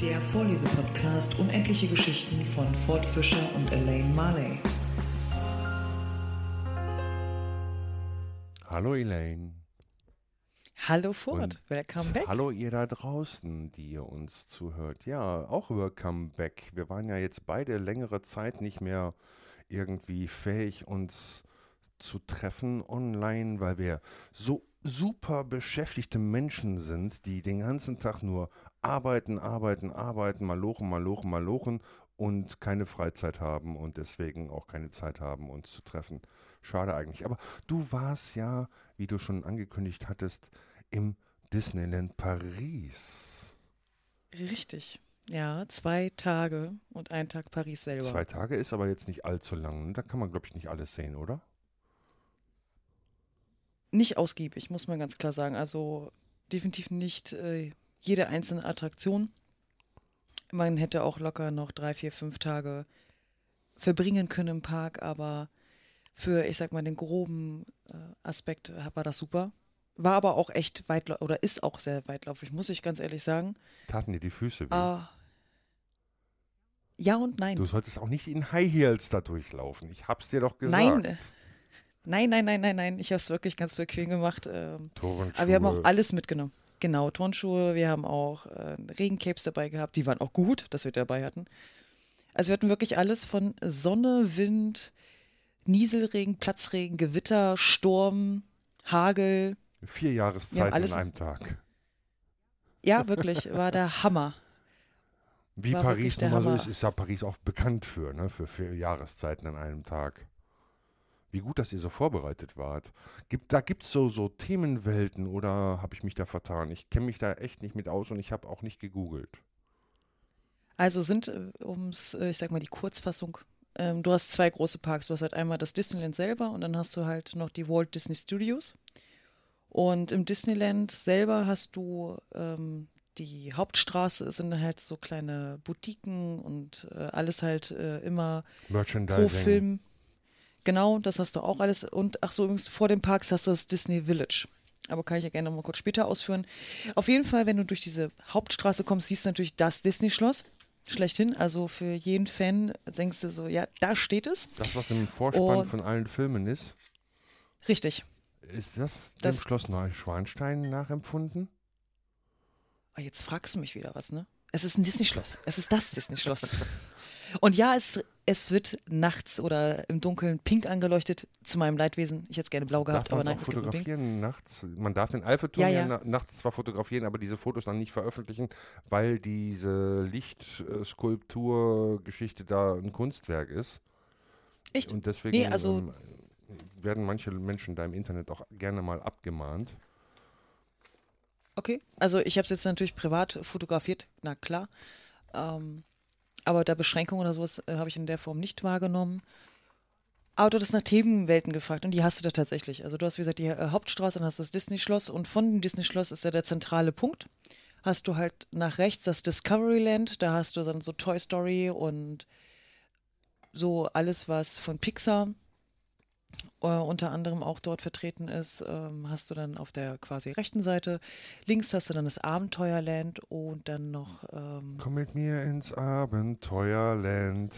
Der Vorlesepodcast Unendliche Geschichten von Ford Fischer und Elaine Marley. Hallo Elaine. Hallo Ford, Und welcome back. Hallo ihr da draußen, die ihr uns zuhört. Ja, auch welcome back. Wir waren ja jetzt beide längere Zeit nicht mehr irgendwie fähig, uns zu treffen online, weil wir so super beschäftigte Menschen sind, die den ganzen Tag nur arbeiten, arbeiten, arbeiten, malochen, malochen, malochen und keine Freizeit haben und deswegen auch keine Zeit haben, uns zu treffen. Schade eigentlich. Aber du warst ja, wie du schon angekündigt hattest, im Disneyland Paris. Richtig. Ja, zwei Tage und ein Tag Paris selber. Zwei Tage ist aber jetzt nicht allzu lang. Da kann man, glaube ich, nicht alles sehen, oder? Nicht ausgiebig, muss man ganz klar sagen. Also definitiv nicht äh, jede einzelne Attraktion. Man hätte auch locker noch drei, vier, fünf Tage verbringen können im Park, aber für, ich sag mal, den groben äh, Aspekt war das super. War aber auch echt weitläufig oder ist auch sehr weitläufig, muss ich ganz ehrlich sagen. Taten dir die Füße weh. Ah, ja und nein. Du solltest auch nicht in High Heels da durchlaufen. Ich hab's dir doch gesagt. Nein. Nein, nein, nein, nein, nein. Ich habe es wirklich ganz bequem gemacht. Ähm, aber wir haben auch alles mitgenommen. Genau, Turnschuhe. Wir haben auch äh, Regencapes dabei gehabt. Die waren auch gut, dass wir die dabei hatten. Also wir hatten wirklich alles von Sonne, Wind, Nieselregen, Platzregen, Gewitter, Sturm, Hagel. Vier Jahreszeiten alles- an einem Tag. Ja, wirklich, war der Hammer. Wie War Paris nun mal so ist, ist ja Paris auch bekannt für, ne? Für vier Jahreszeiten an einem Tag. Wie gut, dass ihr so vorbereitet wart. Gibt, da gibt es so, so Themenwelten oder habe ich mich da vertan? Ich kenne mich da echt nicht mit aus und ich habe auch nicht gegoogelt. Also sind, äh, ums, äh, ich sag mal, die Kurzfassung, ähm, du hast zwei große Parks. Du hast halt einmal das Disneyland selber und dann hast du halt noch die Walt Disney Studios. Und im Disneyland selber hast du ähm, die Hauptstraße, es sind halt so kleine Boutiquen und äh, alles halt äh, immer pro. Film. Genau, das hast du auch alles. Und ach so, übrigens, vor den Parks hast du das Disney Village. Aber kann ich ja gerne noch mal kurz später ausführen. Auf jeden Fall, wenn du durch diese Hauptstraße kommst, siehst du natürlich das Disney-Schloss. Schlechthin. Also für jeden Fan denkst du so, ja, da steht es. Das, was im Vorspann Und- von allen Filmen ist, Richtig. ist das, dem Das- Schloss Neuschwanstein nachempfunden? Ah, jetzt fragst du mich wieder was, ne? Es ist ein Disney-Schloss. Es ist das Disney-Schloss. Und ja, es, es wird nachts oder im Dunkeln pink angeleuchtet. Zu meinem Leidwesen. Ich hätte es gerne blau gehabt, aber nein, es gibt nur pink. nachts? Man darf den Eiffelturm Ja, ja, ja. na- nachts zwar fotografieren, aber diese Fotos dann nicht veröffentlichen, weil diese Lichtskulptur-Geschichte da ein Kunstwerk ist. Echt? Und deswegen Nee, also- ähm, werden manche Menschen da im Internet auch gerne mal abgemahnt. Okay, also ich habe es jetzt natürlich privat fotografiert, na klar. Ähm, aber da Beschränkungen oder sowas äh, habe ich in der Form nicht wahrgenommen. Aber du hattest nach Themenwelten gefragt und die hast du da tatsächlich. Also du hast, wie gesagt, die äh, Hauptstraße, dann hast du das Disney-Schloss und von dem Disney-Schloss ist ja der zentrale Punkt. Hast du halt nach rechts das Discoveryland, da hast du dann so Toy Story und so alles, was von Pixar unter anderem auch dort vertreten ist, ähm, hast du dann auf der quasi rechten Seite. Links hast du dann das Abenteuerland und dann noch, ähm, Komm mit mir ins Abenteuerland.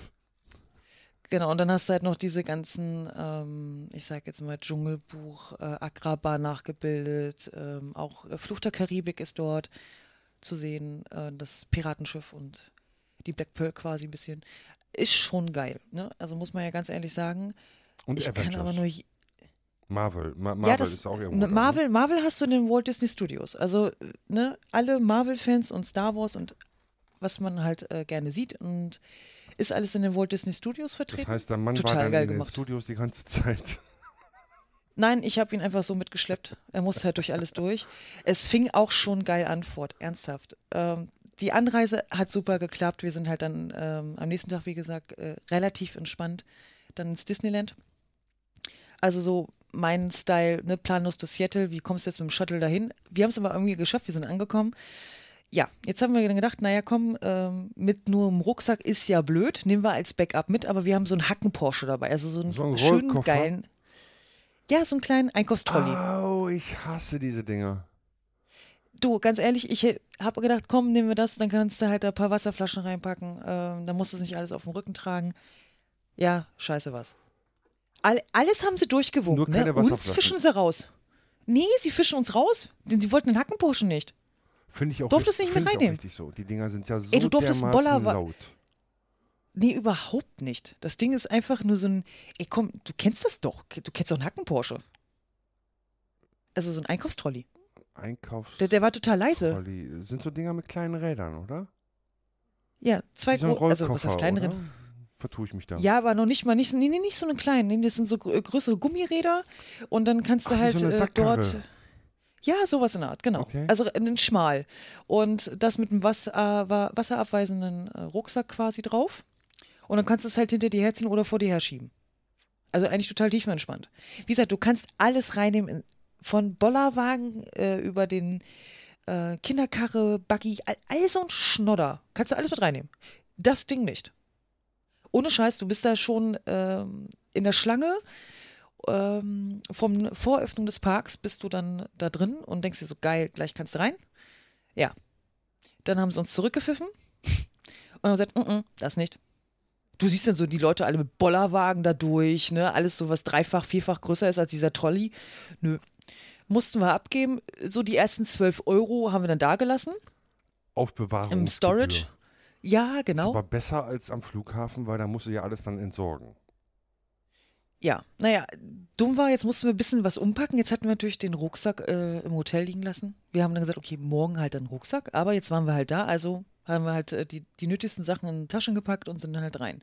genau, und dann hast du halt noch diese ganzen, ähm, ich sag jetzt mal Dschungelbuch, äh, Agrabah nachgebildet, ähm, auch äh, Fluch der Karibik ist dort zu sehen, äh, das Piratenschiff und die Black Pearl quasi ein bisschen. Ist schon geil, ne? Also muss man ja ganz ehrlich sagen. Und ich Avengers. kann aber nur Marvel. Ma Marvel ja, das, ist auch irgendwo. ne, da, ne? Marvel, Marvel hast du in den Walt Disney Studios. Also, äh, ne, alle Marvel-Fans und Star Wars und was man halt äh, gerne sieht und ist alles in den Walt Disney Studios vertreten. Das heißt, der Mann Total war dann geil in den gemacht. Studios die ganze Zeit. Nein, ich habe ihn einfach so mitgeschleppt. Er musste halt durch alles durch. Es fing auch schon geil an, Ford, ernsthaft. Ähm, die Anreise hat super geklappt. Wir sind halt dann ähm, am nächsten Tag, wie gesagt, äh, relativ entspannt dann ins Disneyland. Also so mein Style, ne, planlos durch Seattle, wie kommst du jetzt mit dem Shuttle dahin? Wir haben es aber irgendwie geschafft, wir sind angekommen. Ja, jetzt haben wir dann gedacht, naja, komm, ähm, mit nur einem Rucksack ist ja blöd, nehmen wir als Backup mit, aber wir haben so einen Hacken-Porsche dabei, also so einen So einen schönen, Rollkoffer? geilen. Ja, so einen kleinen Einkaufstrolley. Oh, ich hasse diese Dinger. Du, ganz ehrlich, ich habe gedacht, komm, nehmen wir das, dann kannst du halt ein paar Wasserflaschen reinpacken. Ähm, dann musst du es nicht alles auf dem Rücken tragen. Ja, scheiße was. All, alles haben sie durchgewunken, Nur keine ne? Uns fischen sie raus. Nee, sie fischen uns raus, denn sie wollten den Hackenburschen nicht. Finde ich auch Durftest du nicht mit reinnehmen? richtig so. Die Dinger sind ja so Ey, du durftest Boller laut. Nee, überhaupt nicht. Das Ding ist einfach nur so ein. Ey, komm, du kennst das doch. Du kennst doch einen Hackenporsche. Also so ein Einkaufstrolli. Einkaufs. Der, der war total leise. Trolli. Sind so Dinger mit kleinen Rädern, oder? Ja, zwei so ein gro- Also, was heißt Rollkoffer, kleinere? Vertue ich mich da. Ja, aber noch nicht mal, nicht, so- nee, nee, nicht so einen kleinen. Nee, das sind so grö- größere Gummiräder. Und dann kannst du Ach, halt so eine äh, dort. Ja, sowas in der Art, genau. Okay. Also einen schmal. Und das mit einem Wasser, äh, wa- wasserabweisenden äh, Rucksack quasi drauf. Und dann kannst du es halt hinter dir herziehen oder vor dir herschieben. Also eigentlich total tiefenentspannt. Wie gesagt, du kannst alles reinnehmen, in, von Bollerwagen äh, über den äh, Kinderkarre, Buggy, all, all so ein Schnodder. Kannst du alles mit reinnehmen. Das Ding nicht. Ohne Scheiß, du bist da schon ähm, in der Schlange. Ähm, vom Voröffnung des Parks bist du dann da drin und denkst dir so, geil, gleich kannst du rein. Ja. Dann haben sie uns zurückgepfiffen und haben gesagt, mm -mm, das nicht. Du siehst dann so die Leute alle mit Bollerwagen da durch, ne? Alles so, was dreifach, vierfach größer ist als dieser Trolley. Nö. Mussten wir abgeben. So die ersten 12 Euro haben wir dann da gelassen. Aufbewahrung. Im Storage. Ja, Ist genau. aber besser als am Flughafen, weil da musst du ja alles dann entsorgen. Ja, naja, dumm war, jetzt mussten wir ein bisschen was umpacken. Jetzt hatten wir natürlich den Rucksack äh, im Hotel liegen lassen. Wir haben dann gesagt, okay, morgen halt einen Rucksack, aber jetzt waren wir halt da, also haben wir halt äh, die, die nötigsten Sachen in Taschen gepackt und sind dann halt rein.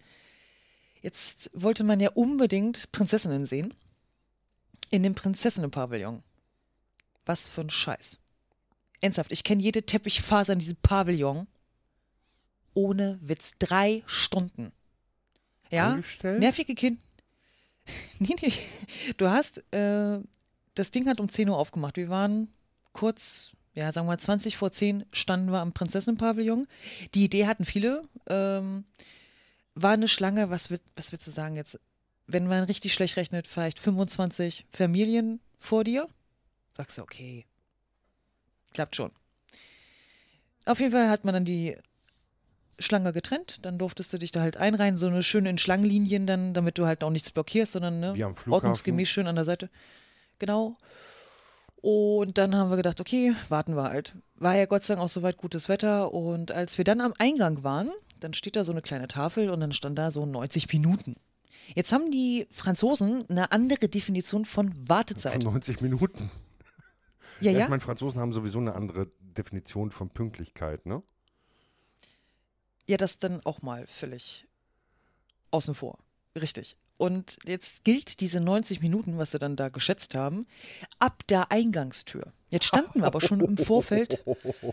Jetzt wollte man ja unbedingt Prinzessinnen sehen. In dem Prinzessinnenpavillon. Was für ein Scheiß. Ernsthaft, ich kenne jede Teppichfaser in diesem Pavillon. Ohne Witz. Drei Stunden. Ja, Angestellt? nervige Kind. Nee, nee. Du hast, äh, das Ding hat um 10 Uhr aufgemacht. Wir waren kurz, ja, sagen wir mal 20 vor 10 standen wir am Prinzessinnenpavillon. Die Idee hatten viele. Ähm, war eine Schlange, was, wird, was willst du sagen jetzt? Wenn man richtig schlecht rechnet, vielleicht 25 Familien vor dir. Sagst du, okay, klappt schon. Auf jeden Fall hat man dann die Schlange getrennt, dann durftest du dich da halt einreihen, so eine schöne in Schlangenlinien dann, damit du halt auch nichts blockierst, sondern ne, ordnungsgemäß schön an der Seite. Genau. Und dann haben wir gedacht, okay, warten wir halt. War ja Gott sei Dank auch soweit gutes Wetter. Und als wir dann am Eingang waren, dann steht da so eine kleine Tafel und dann stand da so 90 Minuten. Jetzt haben die Franzosen eine andere Definition von Wartezeit. Von 90 Minuten. Ja, Ich ja. meine, Franzosen haben sowieso eine andere Definition von Pünktlichkeit, ne? Ja, das dann auch mal völlig außen vor. Richtig. Und jetzt gilt diese 90 Minuten, was sie dann da geschätzt haben, ab der Eingangstür. Jetzt standen wir aber schon im Vorfeld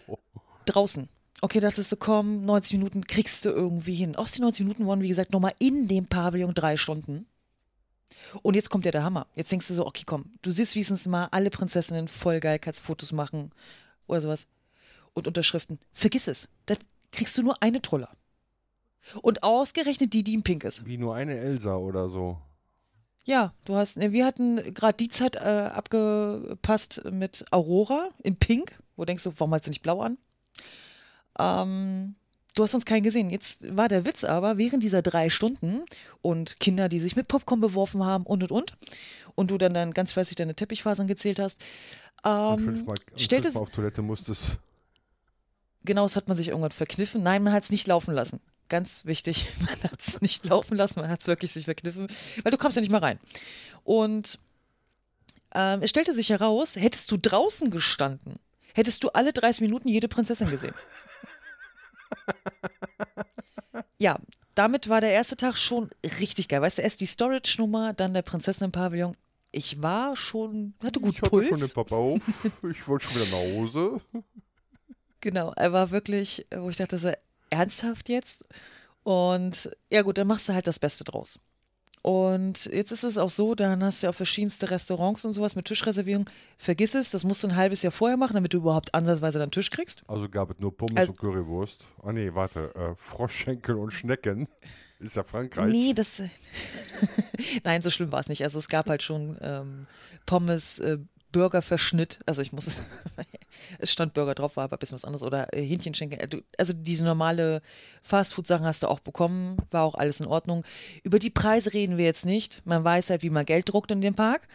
draußen. Okay, dachtest du, komm, 90 Minuten kriegst du irgendwie hin. Aus den 90 Minuten waren, wie gesagt, nochmal in dem Pavillon drei Stunden. Und jetzt kommt ja der Hammer. Jetzt denkst du so, okay, komm, du siehst wenigstens mal alle Prinzessinnen voll geil, kannst Fotos machen oder sowas. Und Unterschriften. Vergiss es. Da kriegst du nur eine Troller. Und ausgerechnet die, die in Pink ist. Wie nur eine Elsa oder so. Ja, du hast, ne, wir hatten gerade die Zeit äh, abgepasst mit Aurora in Pink. Wo denkst du, warum hat sie nicht blau an? Ähm, du hast uns keinen gesehen. Jetzt war der Witz aber, während dieser drei Stunden und Kinder, die sich mit Popcorn beworfen haben und und und, und du dann, dann ganz fleißig deine Teppichfasern gezählt hast, Und ähm, fünfmal, und stellte fünfmal auf Toilette musstest. Genau, das hat man sich irgendwann verkniffen. Nein, man hat es nicht laufen lassen. Ganz wichtig, man hat es nicht laufen lassen, man hat es wirklich sich verkniffen, weil du kommst ja nicht mal rein. Und ähm, es stellte sich heraus, hättest du draußen gestanden, hättest du alle 30 Minuten jede Prinzessin gesehen. ja, damit war der erste Tag schon richtig geil. Weißt du, erst die Storage-Nummer, dann der Prinzessinnen-Pavillon. Ich war schon, hatte gut ich hatte Puls. schon den Papa auf. Ich wollte schon wieder nach Hause. Genau, er war wirklich, wo ich dachte, so, ernsthaft jetzt? Und ja gut, dann machst du halt das Beste draus. Und jetzt ist es auch so, dann hast du ja auch verschiedenste Restaurants und sowas mit Tischreservierung. Vergiss es, das musst du ein halbes Jahr vorher machen, damit du überhaupt ansatzweise deinen Tisch kriegst. Also gab es nur Pommes Also- und Currywurst. Ah nee, warte. Äh, Froschschenkel und Schnecken. Ist ja Frankreich. Nee, das. Nein, so schlimm war es nicht. Also es gab halt schon ähm, Pommes, äh, Burgerverschnitt. Also ich muss es. Stand Burger drauf, war aber ein bisschen was anderes. Oder äh, Hähnchenschenkel. Äh, Also diese normale Fastfood-Sachen hast du auch bekommen. War auch alles in Ordnung. Über die Preise reden wir jetzt nicht. Man weiß halt, wie man Geld druckt in dem Park.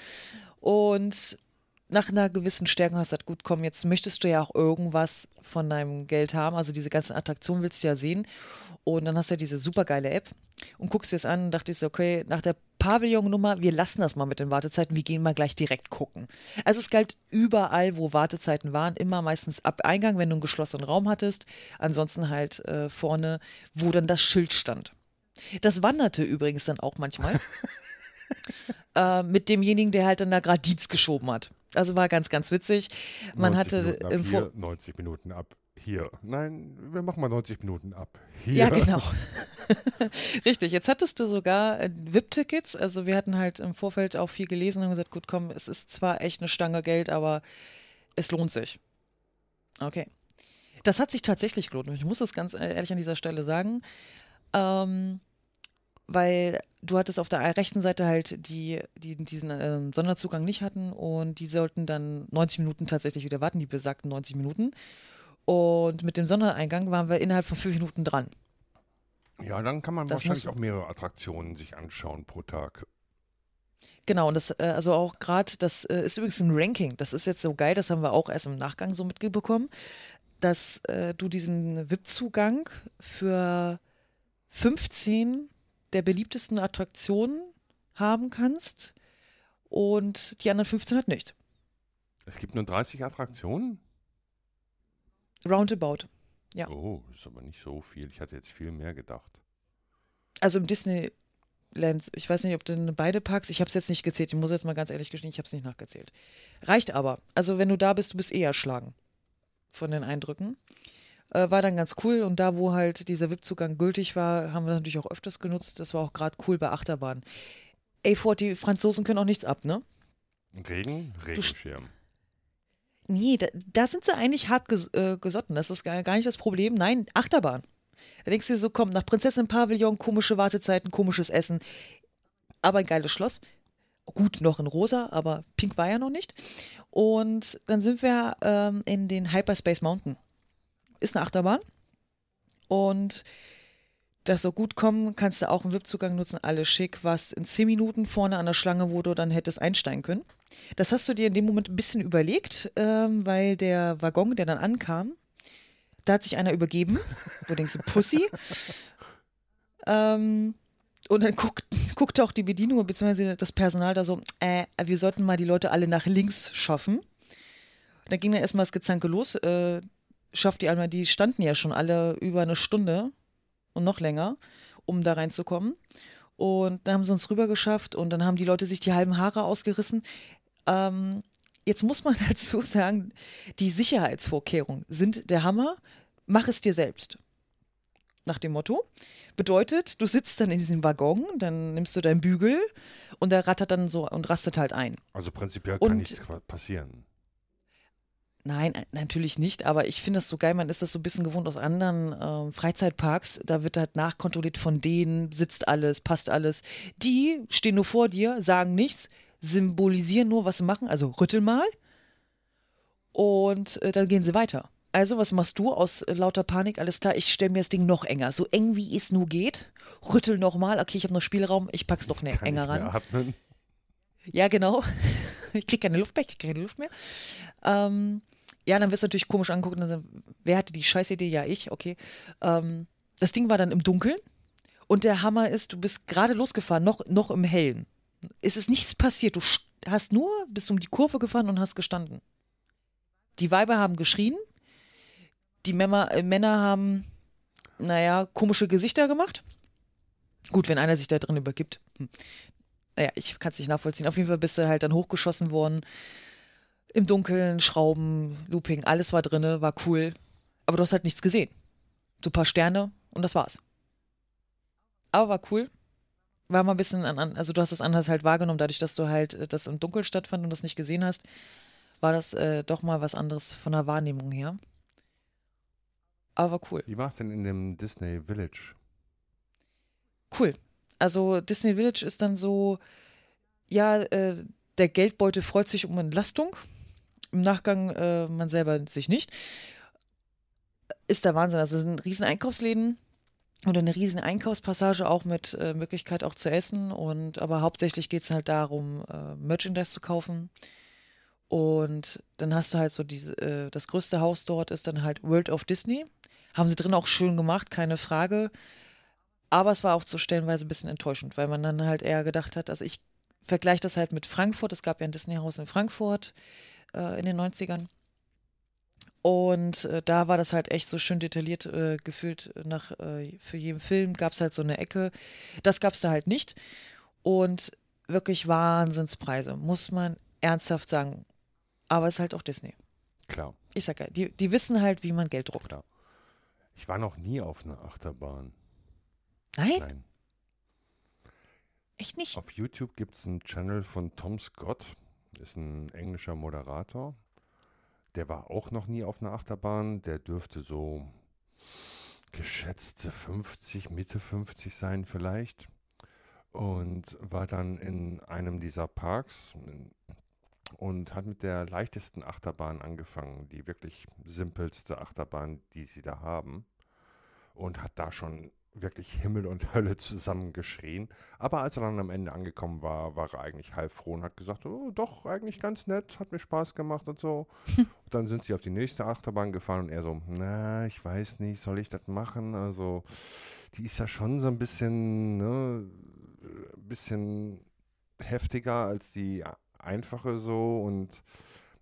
Und nach einer gewissen Stärke hast du gesagt, gut, komm, jetzt möchtest du ja auch irgendwas von deinem Geld haben. Also diese ganzen Attraktionen willst du ja sehen. Und dann hast du ja diese supergeile App und guckst dir das an und dachte ich so, okay, nach der Pavillon-Nummer, wir lassen das mal mit den Wartezeiten, wir gehen mal gleich direkt gucken. Also es galt überall, wo Wartezeiten waren, immer meistens ab Eingang, wenn du einen geschlossenen Raum hattest, ansonsten halt äh, vorne, wo dann das Schild stand. Das wanderte übrigens dann auch manchmal äh, mit demjenigen, der halt dann da Dienst geschoben hat. Also war ganz, ganz witzig. Man 90 hatte Minuten ab im hier, 90 Minuten ab hier. Nein, wir machen mal 90 Minuten ab hier. Ja, genau. Richtig, jetzt hattest du sogar äh, VIP-Tickets. Also wir hatten halt im Vorfeld auch viel gelesen und haben gesagt, gut, komm, es ist zwar echt eine Stange Geld, aber es lohnt sich. Okay. Das hat sich tatsächlich gelohnt. Ich muss das ganz äh, ehrlich an dieser Stelle sagen. Ähm, weil du hattest auf der rechten Seite halt die, die diesen ähm, Sonderzugang nicht hatten und die sollten dann 90 Minuten tatsächlich wieder warten, die besagten 90 Minuten. Und mit dem Sondereingang waren wir innerhalb von fünf Minuten dran. Ja, dann kann man Das wahrscheinlich auch mehrere Attraktionen sich anschauen pro Tag. Genau, und das, äh, also auch gerade, das äh, ist übrigens ein Ranking. Das ist jetzt so geil, das haben wir auch erst im Nachgang so mitbekommen, dass äh, du diesen VIP-Zugang für 15 der beliebtesten Attraktionen haben kannst und die anderen 15 halt nicht. Es gibt nur 30 Attraktionen? Roundabout. Ja. Oh, ist aber nicht so viel. Ich hatte jetzt viel mehr gedacht. Also im Disneyland, ich weiß nicht, ob denn beide Parks, ich habe es jetzt nicht gezählt, ich muss jetzt mal ganz ehrlich gestehen, ich habe es nicht nachgezählt. Reicht aber. Also wenn du da bist, du bist eh erschlagen von den Eindrücken. Äh, war dann ganz cool und da, wo halt dieser VIP-Zugang gültig war, haben wir natürlich auch öfters genutzt. Das war auch gerade cool bei Achterbahn. Ey, Ford, die Franzosen können auch nichts ab, ne? Regen? Regenschirm. Nee, da, da sind sie eigentlich hart ges äh, gesotten. Das ist gar, gar nicht das Problem. Nein, Achterbahn. Da denkst du dir so, komm, nach Prinzessin Pavillon, komische Wartezeiten, komisches Essen. Aber ein geiles Schloss. Gut, noch in rosa, aber pink war ja noch nicht. Und dann sind wir ähm, in den Hyperspace Mountain. Ist eine Achterbahn. Und das soll gut kommen, kannst du auch einen VIP-Zugang nutzen, alles schick, was in 10 Minuten vorne an der Schlange, wo du dann hättest einsteigen können. Das hast du dir in dem Moment ein bisschen überlegt, ähm, weil der Waggon, der dann ankam, da hat sich einer übergeben. Du denkst, Pussy. ähm, und dann guckt, guckte auch die Bedienung bzw. das Personal da so, äh, wir sollten mal die Leute alle nach links schaffen. Und dann ging dann erstmal das Gezanke los. Äh, schafft die einmal, die standen ja schon alle über eine Stunde und noch länger, um da reinzukommen. Und dann haben sie uns rüber geschafft und dann haben die Leute sich die halben Haare ausgerissen. Ähm, jetzt muss man dazu sagen, die Sicherheitsvorkehrungen sind der Hammer. Mach es dir selbst. Nach dem Motto. Bedeutet, du sitzt dann in diesem Waggon, dann nimmst du deinen Bügel und der rattert dann so und rastet halt ein. Also prinzipiell kann Und- nichts passieren. Nein, äh, natürlich nicht, aber ich finde das so geil, man ist das so ein bisschen gewohnt aus anderen ähm, Freizeitparks, da wird halt nachkontrolliert von denen, sitzt alles, passt alles. Die stehen nur vor dir, sagen nichts, symbolisieren nur, was sie machen, also rüttel mal und äh, dann gehen sie weiter. Also, was machst du aus äh, lauter Panik? Alles klar, ich stelle mir das Ding noch enger, so eng wie es nur geht. Rüttel nochmal, okay, ich habe noch Spielraum, ich pack's noch ne Kann enger ran. atmen. Ja, genau. Ich krieg keine Luft mehr, ich krieg keine Luft mehr. Ähm, ja, dann wirst du natürlich komisch angucken. Dann, wer hatte die Scheißidee? Ja, ich, okay. Ähm, das Ding war dann im Dunkeln und der Hammer ist, du bist gerade losgefahren, noch, noch im Hellen. Es ist nichts passiert. Du st- hast nur, bist um die Kurve gefahren und hast gestanden. Die Weiber haben geschrien, die Männer, äh, Männer haben, naja, komische Gesichter gemacht. Gut, wenn einer sich da drin übergibt. Hm. Naja, ich kann es nicht nachvollziehen. Auf jeden Fall bist du halt dann hochgeschossen worden. Im Dunkeln, Schrauben, Looping, alles war drinne, war cool. Aber du hast halt nichts gesehen. So ein paar Sterne und das war's. Aber war cool. War mal ein bisschen an, an also du hast es anders halt wahrgenommen, dadurch, dass du halt äh, das im Dunkeln stattfand und das nicht gesehen hast, war das äh, doch mal was anderes von der Wahrnehmung her. Aber war cool. Wie war es denn in dem Disney Village? Cool. Also Disney Village ist dann so, ja, äh, der Geldbeutel freut sich um Entlastung. Im Nachgang äh, man selber sich nicht. Ist der Wahnsinn. Also es sind riesen Einkaufsläden und eine riesen Einkaufspassage auch mit äh, Möglichkeit auch zu essen. Und aber hauptsächlich geht es halt darum, äh, Merchandise zu kaufen. Und dann hast du halt so diese, äh, das größte Haus dort ist dann halt World of Disney. Haben sie drin auch schön gemacht, keine Frage. Aber es war auch so stellenweise ein bisschen enttäuschend, weil man dann halt eher gedacht hat, also ich vergleiche das halt mit Frankfurt. Es gab ja ein Disney-Haus in Frankfurt äh, in den 90ern. Und äh, da war das halt echt so schön detailliert äh, gefühlt nach äh, für jeden Film gab es halt so eine Ecke. Das gab es da halt nicht. Und wirklich Wahnsinnspreise, muss man ernsthaft sagen. Aber es ist halt auch Disney. Klar. Ich sag ja, die, die wissen halt, wie man Geld druckt. Klar. Ich war noch nie auf einer Achterbahn. Nein? Nein. Echt nicht? Auf YouTube gibt es einen Channel von Tom Scott. Ist ein englischer Moderator. Der war auch noch nie auf einer Achterbahn. Der dürfte so geschätzte 50, Mitte 50 sein vielleicht. Und war dann in einem dieser Parks und hat mit der leichtesten Achterbahn angefangen. Die wirklich simpelste Achterbahn, die sie da haben. Und hat da schon wirklich Himmel und Hölle zusammengeschrien. Aber als er dann am Ende angekommen war, war er eigentlich halb froh und hat gesagt, oh, doch, eigentlich ganz nett, hat mir Spaß gemacht und so. und dann sind sie auf die nächste Achterbahn gefahren und er so, na, ich weiß nicht, soll ich das machen? Also, die ist ja schon so ein bisschen, ne, ein bisschen heftiger als die einfache so und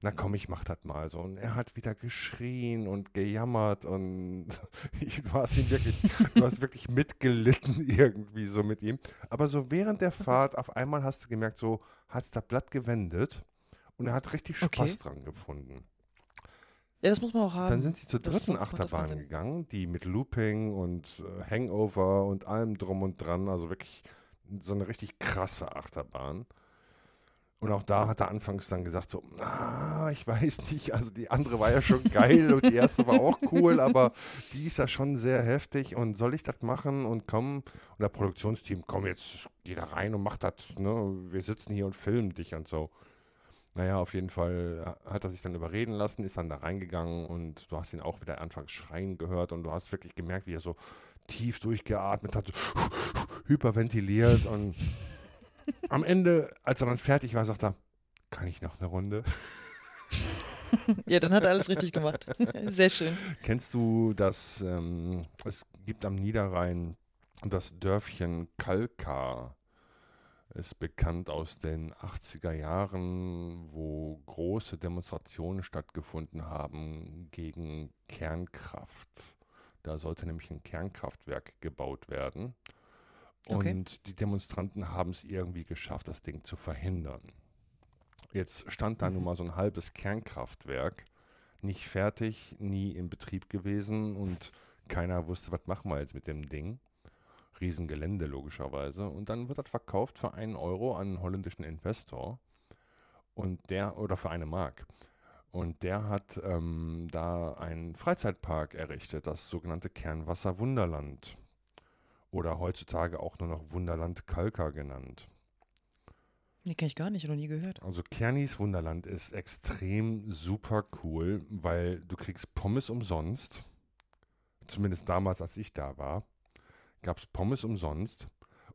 na komm, ich mach das mal so. Und er hat wieder geschrien und gejammert und ich, du hast ihn wirklich, du hast wirklich mitgelitten irgendwie so mit ihm. Aber so während der Fahrt auf einmal hast du gemerkt, so hat es das Blatt gewendet und er hat richtig Spaß Okay. dran gefunden. Ja, das muss man auch haben. Dann sind sie zur dritten Achterbahn gegangen, die mit Looping und äh, Hangover und allem drum und dran, also wirklich so eine richtig krasse Achterbahn. Und auch da hat er anfangs dann gesagt so, ah, ich weiß nicht, also die andere war ja schon geil und die erste war auch cool, aber die ist ja schon sehr heftig und soll ich das machen und komm, und der Produktionsteam, komm jetzt, geh da rein und mach das, ne, wir sitzen hier und filmen dich und so. Naja, auf jeden Fall hat er sich dann überreden lassen, ist dann da reingegangen und du hast ihn auch wieder anfangs schreien gehört und du hast wirklich gemerkt, wie er so tief durchgeatmet hat, so hyperventiliert und am Ende, als er dann fertig war, sagt er, kann ich noch eine Runde? Ja, dann hat er alles richtig gemacht. Sehr schön. Kennst du das, ähm, es gibt am Niederrhein das Dörfchen Kalkar, ist bekannt aus den 80er Jahren, wo große Demonstrationen stattgefunden haben gegen Kernkraft. Da sollte nämlich ein Kernkraftwerk gebaut werden. Okay. Und die Demonstranten haben es irgendwie geschafft, das Ding zu verhindern. Jetzt stand da nun mal so ein halbes Kernkraftwerk, nicht fertig, nie in Betrieb gewesen und keiner wusste, was machen wir jetzt mit dem Ding. Riesengelände logischerweise. Und dann wird das verkauft für einen Euro an einen holländischen Investor. Und der, oder für eine Mark. Und der hat ähm, da einen Freizeitpark errichtet, das sogenannte Kernwasser Wunderland. Oder heutzutage auch nur noch Wunderland Kalka genannt. Die kenne ich gar nicht, noch nie gehört. Also Kernis Wunderland ist extrem super cool, weil du kriegst Pommes umsonst. Zumindest damals, als ich da war, gab es Pommes umsonst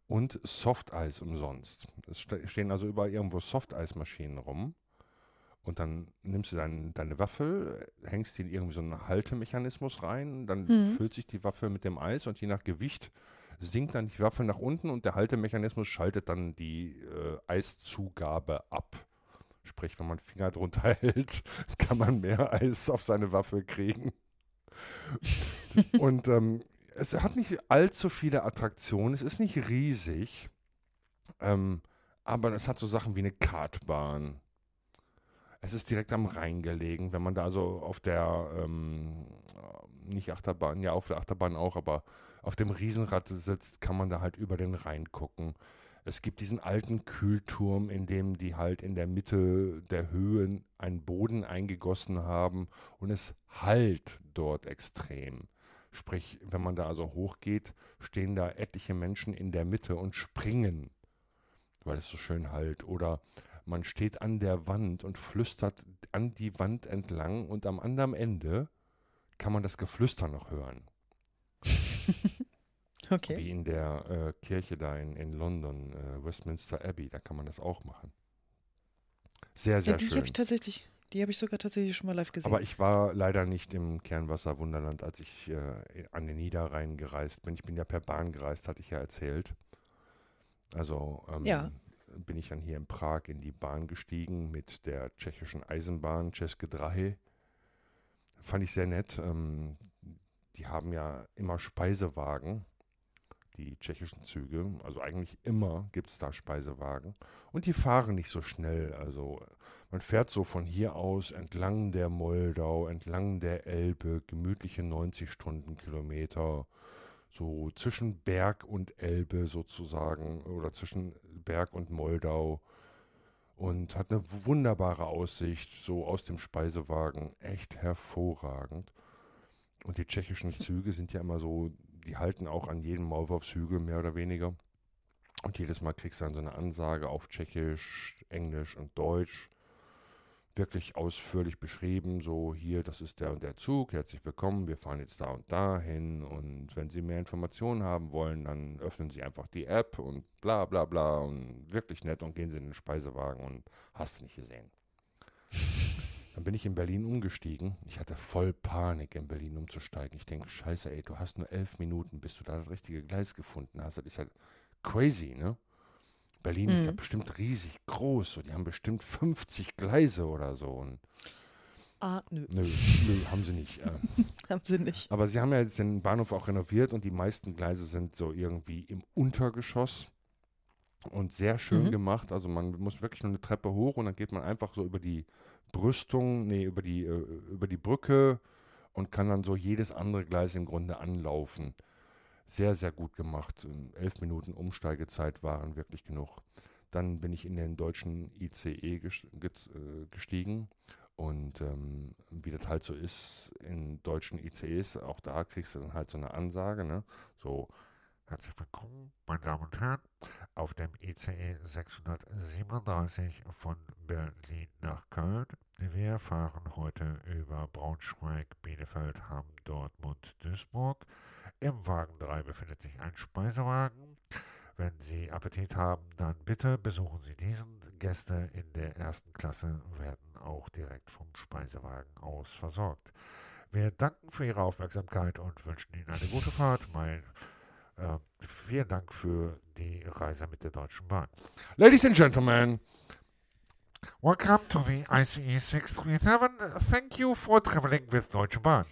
und Softeis umsonst. Es ste- stehen also überall irgendwo Softeismaschinen rum. Und dann nimmst du dein, deine Waffel, hängst die in irgendwie so einen Haltemechanismus rein, dann Mhm. füllt sich die Waffel mit dem Eis und je nach Gewicht sinkt dann die Waffel nach unten und der Haltemechanismus schaltet dann die äh, Eiszugabe ab. Sprich, wenn man Finger drunter hält, kann man mehr Eis auf seine Waffel kriegen. und ähm, es hat nicht allzu viele Attraktionen, es ist nicht riesig, ähm, aber es hat so Sachen wie eine Kartbahn. Es ist direkt am Rhein gelegen, wenn man da also auf der, ähm, nicht Achterbahn, ja auf der Achterbahn auch, aber auf dem Riesenrad sitzt, kann man da halt über den Rhein gucken. Es gibt diesen alten Kühlturm, in dem die halt in der Mitte der Höhen einen Boden eingegossen haben und es halt dort extrem. Sprich, wenn man da also hochgeht, stehen da etliche Menschen in der Mitte und springen, weil es so schön halt. Oder man steht an der Wand und flüstert an die Wand entlang und am anderen Ende kann man das Geflüster noch hören. Okay. Wie in der äh, Kirche da in, in London, äh, Westminster Abbey, da kann man das auch machen. Sehr, sehr Ja, die schön. habe ich tatsächlich, die habe ich sogar tatsächlich schon mal live gesehen. Aber ich war leider nicht im Kernwasser Wunderland, als ich äh, an den Niederrhein gereist bin. Ich bin ja per Bahn gereist, hatte ich ja erzählt. Also ähm, Ja. bin ich dann hier in Prag in die Bahn gestiegen mit der tschechischen Eisenbahn, České Drahy. Fand ich sehr nett. Ähm, die haben ja immer Speisewagen, die tschechischen Züge. Also eigentlich immer gibt es da Speisewagen. Und die fahren nicht so schnell. Also man fährt so von hier aus entlang der Moldau, entlang der Elbe, gemütliche 90 Stundenkilometer, so zwischen Berg und Elbe sozusagen oder zwischen Berg und Moldau und hat eine wunderbare Aussicht, so aus dem Speisewagen, echt hervorragend. Und die tschechischen Züge sind ja immer so, die halten auch an jedem Maulwurfshügel mehr oder weniger. Und jedes Mal kriegst du dann so eine Ansage auf Tschechisch, Englisch und Deutsch. Wirklich ausführlich beschrieben, so hier, das ist der und der Zug, herzlich willkommen, wir fahren jetzt da und da hin. Und wenn Sie mehr Informationen haben wollen, dann öffnen Sie einfach die App und bla bla bla und wirklich nett und gehen Sie in den Speisewagen und hast nicht gesehen. Dann bin ich in Berlin umgestiegen. Ich hatte voll Panik, in Berlin umzusteigen. Ich denke, scheiße, ey, du hast nur elf Minuten, bis du da das richtige Gleis gefunden hast. Das ist halt crazy, ne? Berlin ist ja Mhm. bestimmt riesig groß. So, die haben bestimmt 50 Gleise oder so. Und ah, nö, nö, nö, haben sie nicht. Äh, haben sie nicht. aber sie haben ja jetzt den Bahnhof auch renoviert und die meisten Gleise sind so irgendwie im Untergeschoss und sehr schön Mhm. gemacht. Also man muss wirklich nur eine Treppe hoch und dann geht man einfach so über die Brüstung, nee, über die, äh, über die Brücke und kann dann so jedes andere Gleis im Grunde anlaufen. Sehr, sehr gut gemacht. Elf Minuten Umsteigezeit waren wirklich genug. Dann bin ich in den deutschen ICE äh, gestiegen und ähm, wie das halt so ist in deutschen ICEs, auch da kriegst du dann halt so eine Ansage, ne? So, herzlich willkommen, meine Damen und Herren, auf dem ICE 637 von Berlin nach Köln. Wir fahren heute über Braunschweig, Bielefeld, Hamm, Dortmund, Duisburg. Im Wagen 3 befindet sich ein Speisewagen. Wenn Sie Appetit haben, dann bitte besuchen Sie diesen. Gäste in der ersten Klasse werden auch direkt vom Speisewagen aus versorgt. Wir danken für Ihre Aufmerksamkeit und wünschen Ihnen eine gute Fahrt. Mein, äh, vielen Dank für die Reise mit der Deutschen Bahn. Ladies and Gentlemen, welcome to the ICE 637. Thank you for traveling with Deutsche Bahn.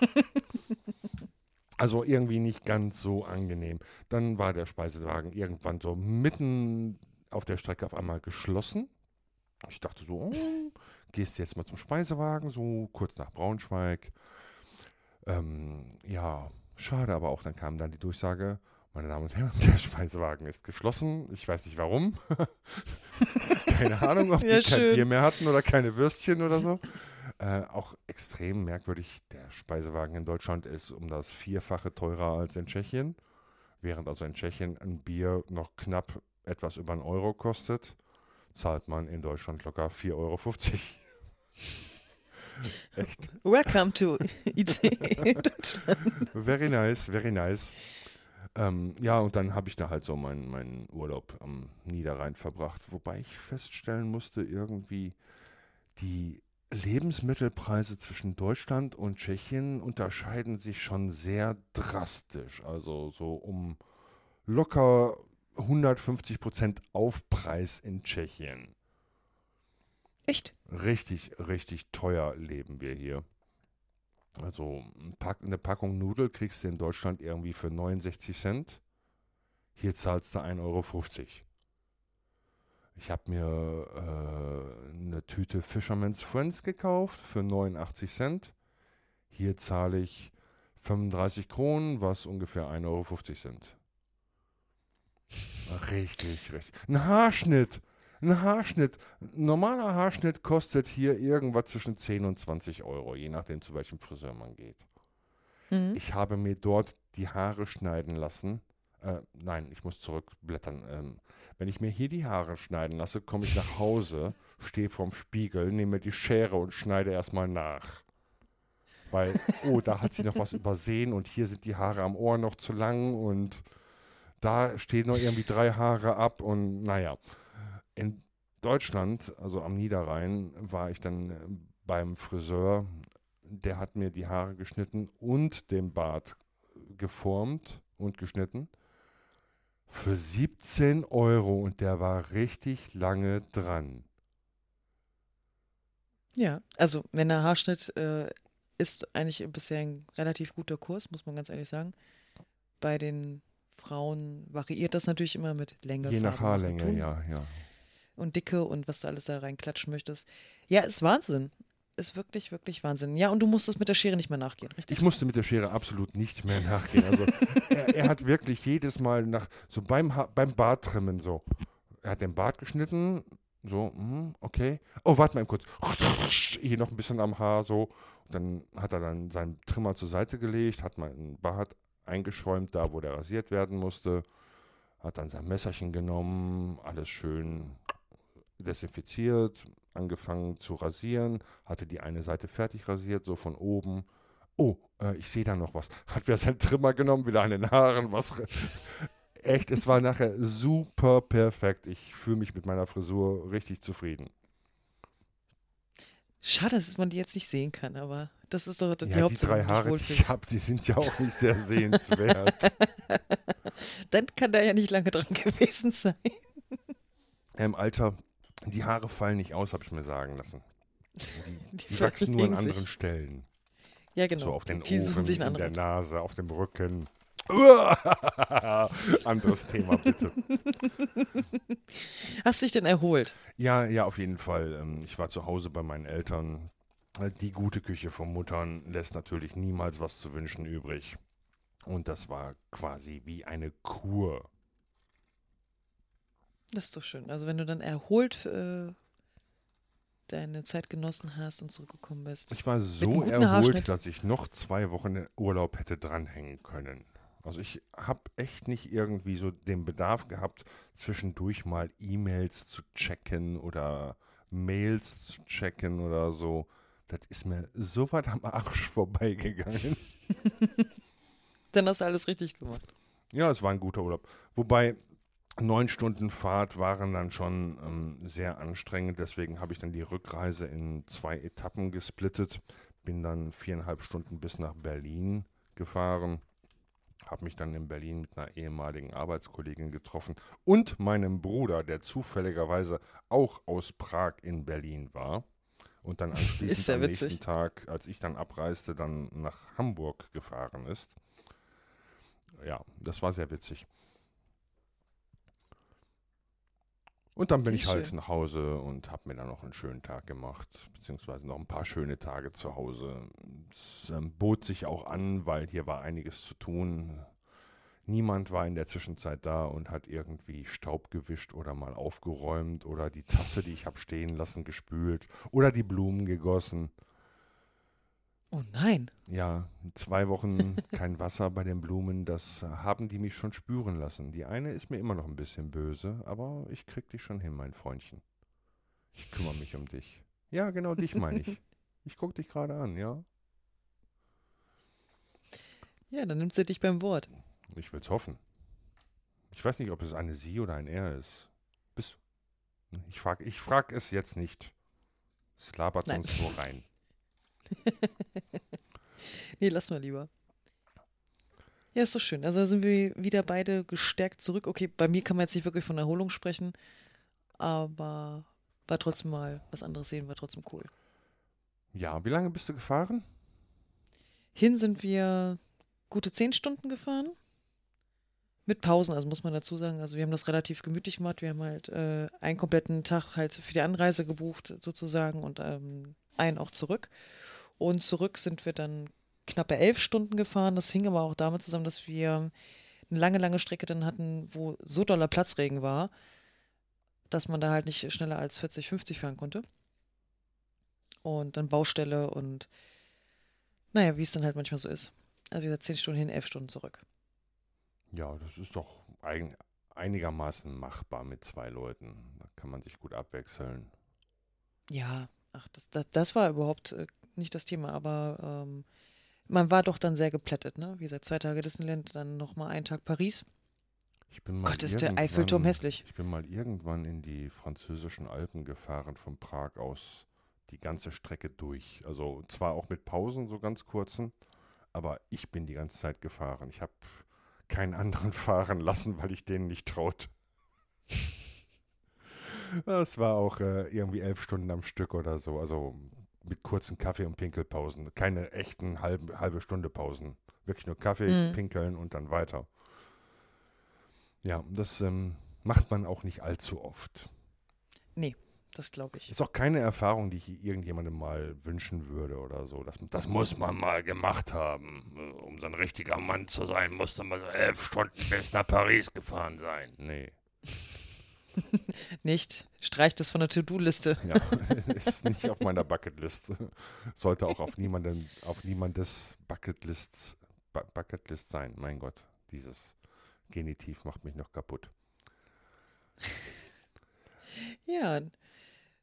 Also irgendwie nicht ganz so angenehm. Dann war der Speisewagen irgendwann so mitten auf der Strecke auf einmal geschlossen. Ich dachte so, oh, gehst jetzt mal zum Speisewagen, so kurz nach Braunschweig. Ähm, ja, schade, aber auch dann kam dann die Durchsage, meine Damen und Herren, der Speisewagen ist geschlossen. Ich weiß nicht warum. keine Ahnung, ob die Ja, kein. Bier mehr hatten oder keine Würstchen oder so. Äh, auch extrem merkwürdig, der Speisewagen in Deutschland ist um das Vierfache teurer als in Tschechien. Während also in Tschechien ein Bier noch knapp etwas über einen Euro kostet, zahlt man in Deutschland locker 4,50 Euro. Echt. Welcome to ICE Deutschland. Very nice, very nice. Ähm, ja, und dann habe ich da halt so meinen, meinen Urlaub am Niederrhein verbracht, wobei ich feststellen musste, irgendwie die Lebensmittelpreise zwischen Deutschland und Tschechien unterscheiden sich schon sehr drastisch. Also so um locker 150 Prozent Aufpreis in Tschechien. Echt? Richtig, richtig teuer leben wir hier. Also eine Packung Nudel kriegst du in Deutschland irgendwie für 69 Cent. Hier zahlst du 1,50 Euro. Ich habe mir äh, eine Tüte Fisherman's Friends gekauft für 89 Cent. Hier zahle ich 35 Kronen, was ungefähr 1,50 Euro sind. Richtig, richtig. Ein Haarschnitt. Ein Haarschnitt. Ein normaler Haarschnitt kostet hier irgendwas zwischen 10 und 20 Euro, je nachdem, zu welchem Friseur man geht. Mhm. Ich habe mir dort die Haare schneiden lassen. Äh, nein, ich muss zurückblättern. Ähm, wenn ich mir hier die Haare schneiden lasse, komme ich nach Hause, stehe vorm Spiegel, nehme die Schere und schneide erstmal nach. Weil, oh, da hat sie noch was übersehen und hier sind die Haare am Ohr noch zu lang und da stehen noch irgendwie drei Haare ab und naja. In Deutschland, also am Niederrhein, war ich dann äh, beim Friseur. Der hat mir die Haare geschnitten und den Bart geformt und geschnitten. Für 17 Euro und der war richtig lange dran. Ja, also wenn der Haarschnitt äh, ist eigentlich bisher ein relativ guter Kurs, muss man ganz ehrlich sagen. Bei den Frauen variiert das natürlich immer mit Länge. Je nach Haarlänge, ja, ja. Und Dicke und was du alles da reinklatschen möchtest. Ja, ist Wahnsinn. Ist wirklich, wirklich Wahnsinn. Ja, und du musstest mit der Schere nicht mehr nachgehen, richtig? Ich musste mit der Schere absolut nicht mehr nachgehen. Also er, er hat wirklich jedes Mal nach, so beim, ha beim Barttrimmen so. Er hat den Bart geschnitten, so, hm, okay. Oh, warte mal kurz. Hier noch ein bisschen am Haar, so. Dann hat er dann seinen Trimmer zur Seite gelegt, hat meinen Bart eingeschäumt, da wo der rasiert werden musste. Hat dann sein Messerchen genommen, alles schön desinfiziert, angefangen zu rasieren, hatte die eine Seite fertig rasiert, so von oben. Oh, äh, ich sehe da noch was. Hat wieder seinen Trimmer genommen, wieder an den Haaren, was. Echt, es war nachher super perfekt. Ich fühle mich mit meiner Frisur richtig zufrieden. Schade, dass man die jetzt nicht sehen kann, aber das ist doch die ja, Hauptsache. Die drei Haare, die ich habe, die sind ja auch nicht sehr sehenswert. Dann kann da ja nicht lange dran gewesen sein. Im Alter, die Haare fallen nicht aus, habe ich mir sagen lassen. Die, Die die wachsen nur an sich. anderen Stellen. Ja, genau. So auf den die Ohren, sich in der. Nase, auf dem Rücken. Anderes Thema, bitte. Hast dich denn erholt? Ja, ja, auf jeden Fall. Ähm, Ich war zu Hause bei meinen Eltern. Die gute Küche von Muttern lässt natürlich niemals was zu wünschen übrig. Und das war quasi wie eine Kur. Das ist doch schön. Also wenn du dann erholt äh, deine Zeit genossen hast und zurückgekommen bist. Ich war so erholt, dass ich noch zwei Wochen Urlaub hätte dranhängen können. Also ich habe echt nicht irgendwie so den Bedarf gehabt, zwischendurch mal E-Mails zu checken oder Mails zu checken oder so. Das ist mir so weit am Arsch vorbeigegangen. Dann hast du alles richtig gemacht. Ja, es war ein guter Urlaub. Wobei neun Stunden Fahrt waren dann schon ähm, sehr anstrengend. Deswegen habe ich dann die Rückreise in zwei Etappen gesplittet. Bin dann viereinhalb Stunden bis nach Berlin gefahren. Habe mich dann in Berlin mit einer ehemaligen Arbeitskollegin getroffen und meinem Bruder, der zufälligerweise auch aus Prag in Berlin war. Und dann anschließend am witzig. nächsten Tag, als ich dann abreiste, dann nach Hamburg gefahren ist. Ja, das war sehr witzig. Und dann bin Sehr ich halt schön. nach Hause und habe mir dann noch einen schönen Tag gemacht, beziehungsweise noch ein paar schöne Tage zu Hause. Es ähm, bot sich auch an, weil hier war einiges zu tun. Niemand war in der Zwischenzeit da und hat irgendwie Staub gewischt oder mal aufgeräumt oder die Tasse, die ich habe stehen lassen, gespült oder die Blumen gegossen. Oh nein. Ja, zwei Wochen kein Wasser bei den Blumen, das haben die mich schon spüren lassen. Die eine ist mir immer noch ein bisschen böse, aber ich krieg dich schon hin, mein Freundchen. Ich kümmere mich um dich. Ja, genau dich meine ich. Ich guck dich gerade an, ja? Ja, dann nimmt sie dich beim Wort. Ich will's hoffen. Ich weiß nicht, ob es eine Sie oder ein Er ist. Bis, ich frage ich frag es jetzt nicht. Es labert Nein. uns nur rein. Nee, lass mal lieber. Ja, ist doch schön. Also da sind wir wieder beide gestärkt zurück. Okay, bei mir kann man jetzt nicht wirklich von Erholung sprechen, aber war trotzdem mal was anderes sehen, war trotzdem cool. Ja, wie lange bist du gefahren? Hin sind wir gute zehn Stunden gefahren. Mit Pausen, also muss man dazu sagen. Also wir haben das relativ gemütlich gemacht. Wir haben halt äh, einen kompletten Tag halt für die Anreise gebucht sozusagen und ähm, einen auch zurück. Und zurück sind wir dann knappe elf Stunden gefahren. Das hing aber auch damit zusammen, dass wir eine lange, lange Strecke dann hatten, wo so doller Platzregen war, dass man da halt nicht schneller als 40, 50 fahren konnte. Und dann Baustelle und naja, wie es dann halt manchmal so ist. Also wie gesagt, zehn Stunden hin, elf Stunden zurück. Ja, das ist doch ein, einigermaßen machbar mit zwei Leuten. Da kann man sich gut abwechseln. Ja, ach, das, das, das war überhaupt äh, nicht das Thema, aber ähm, man war doch dann sehr geplättet, ne? Wie gesagt, zwei Tage Disneyland, dann nochmal einen Tag Paris. Ich bin mal Gott, ist der irgendwann- Eiffelturm hässlich. Ich bin mal irgendwann in die französischen Alpen gefahren, von Prag aus die ganze Strecke durch. Also zwar auch mit Pausen, so ganz kurzen, aber ich bin die ganze Zeit gefahren. Ich habe keinen anderen fahren lassen, weil ich denen nicht traute. Das war auch äh, irgendwie elf Stunden am Stück oder so. Also mit kurzen Kaffee- und Pinkelpausen. Keine echten halbe, halbe Stunde Pausen. Wirklich nur Kaffee, Mhm. pinkeln und dann weiter. Ja, das ähm, macht man auch nicht allzu oft. Das glaube ich. Ist auch keine Erfahrung, die ich irgendjemandem mal wünschen würde oder so. Das, das muss man mal gemacht haben. Um so ein richtiger Mann zu sein, musste man so elf Stunden bis nach Paris gefahren sein. Nee. Nicht? Streich das von der To-Do-Liste. Ja, ist nicht auf meiner Bucketlist. Sollte auch auf niemanden, auf niemandes Bucketlists, Bu Bucketlist sein. Mein Gott, dieses Genitiv macht mich noch kaputt. Ja,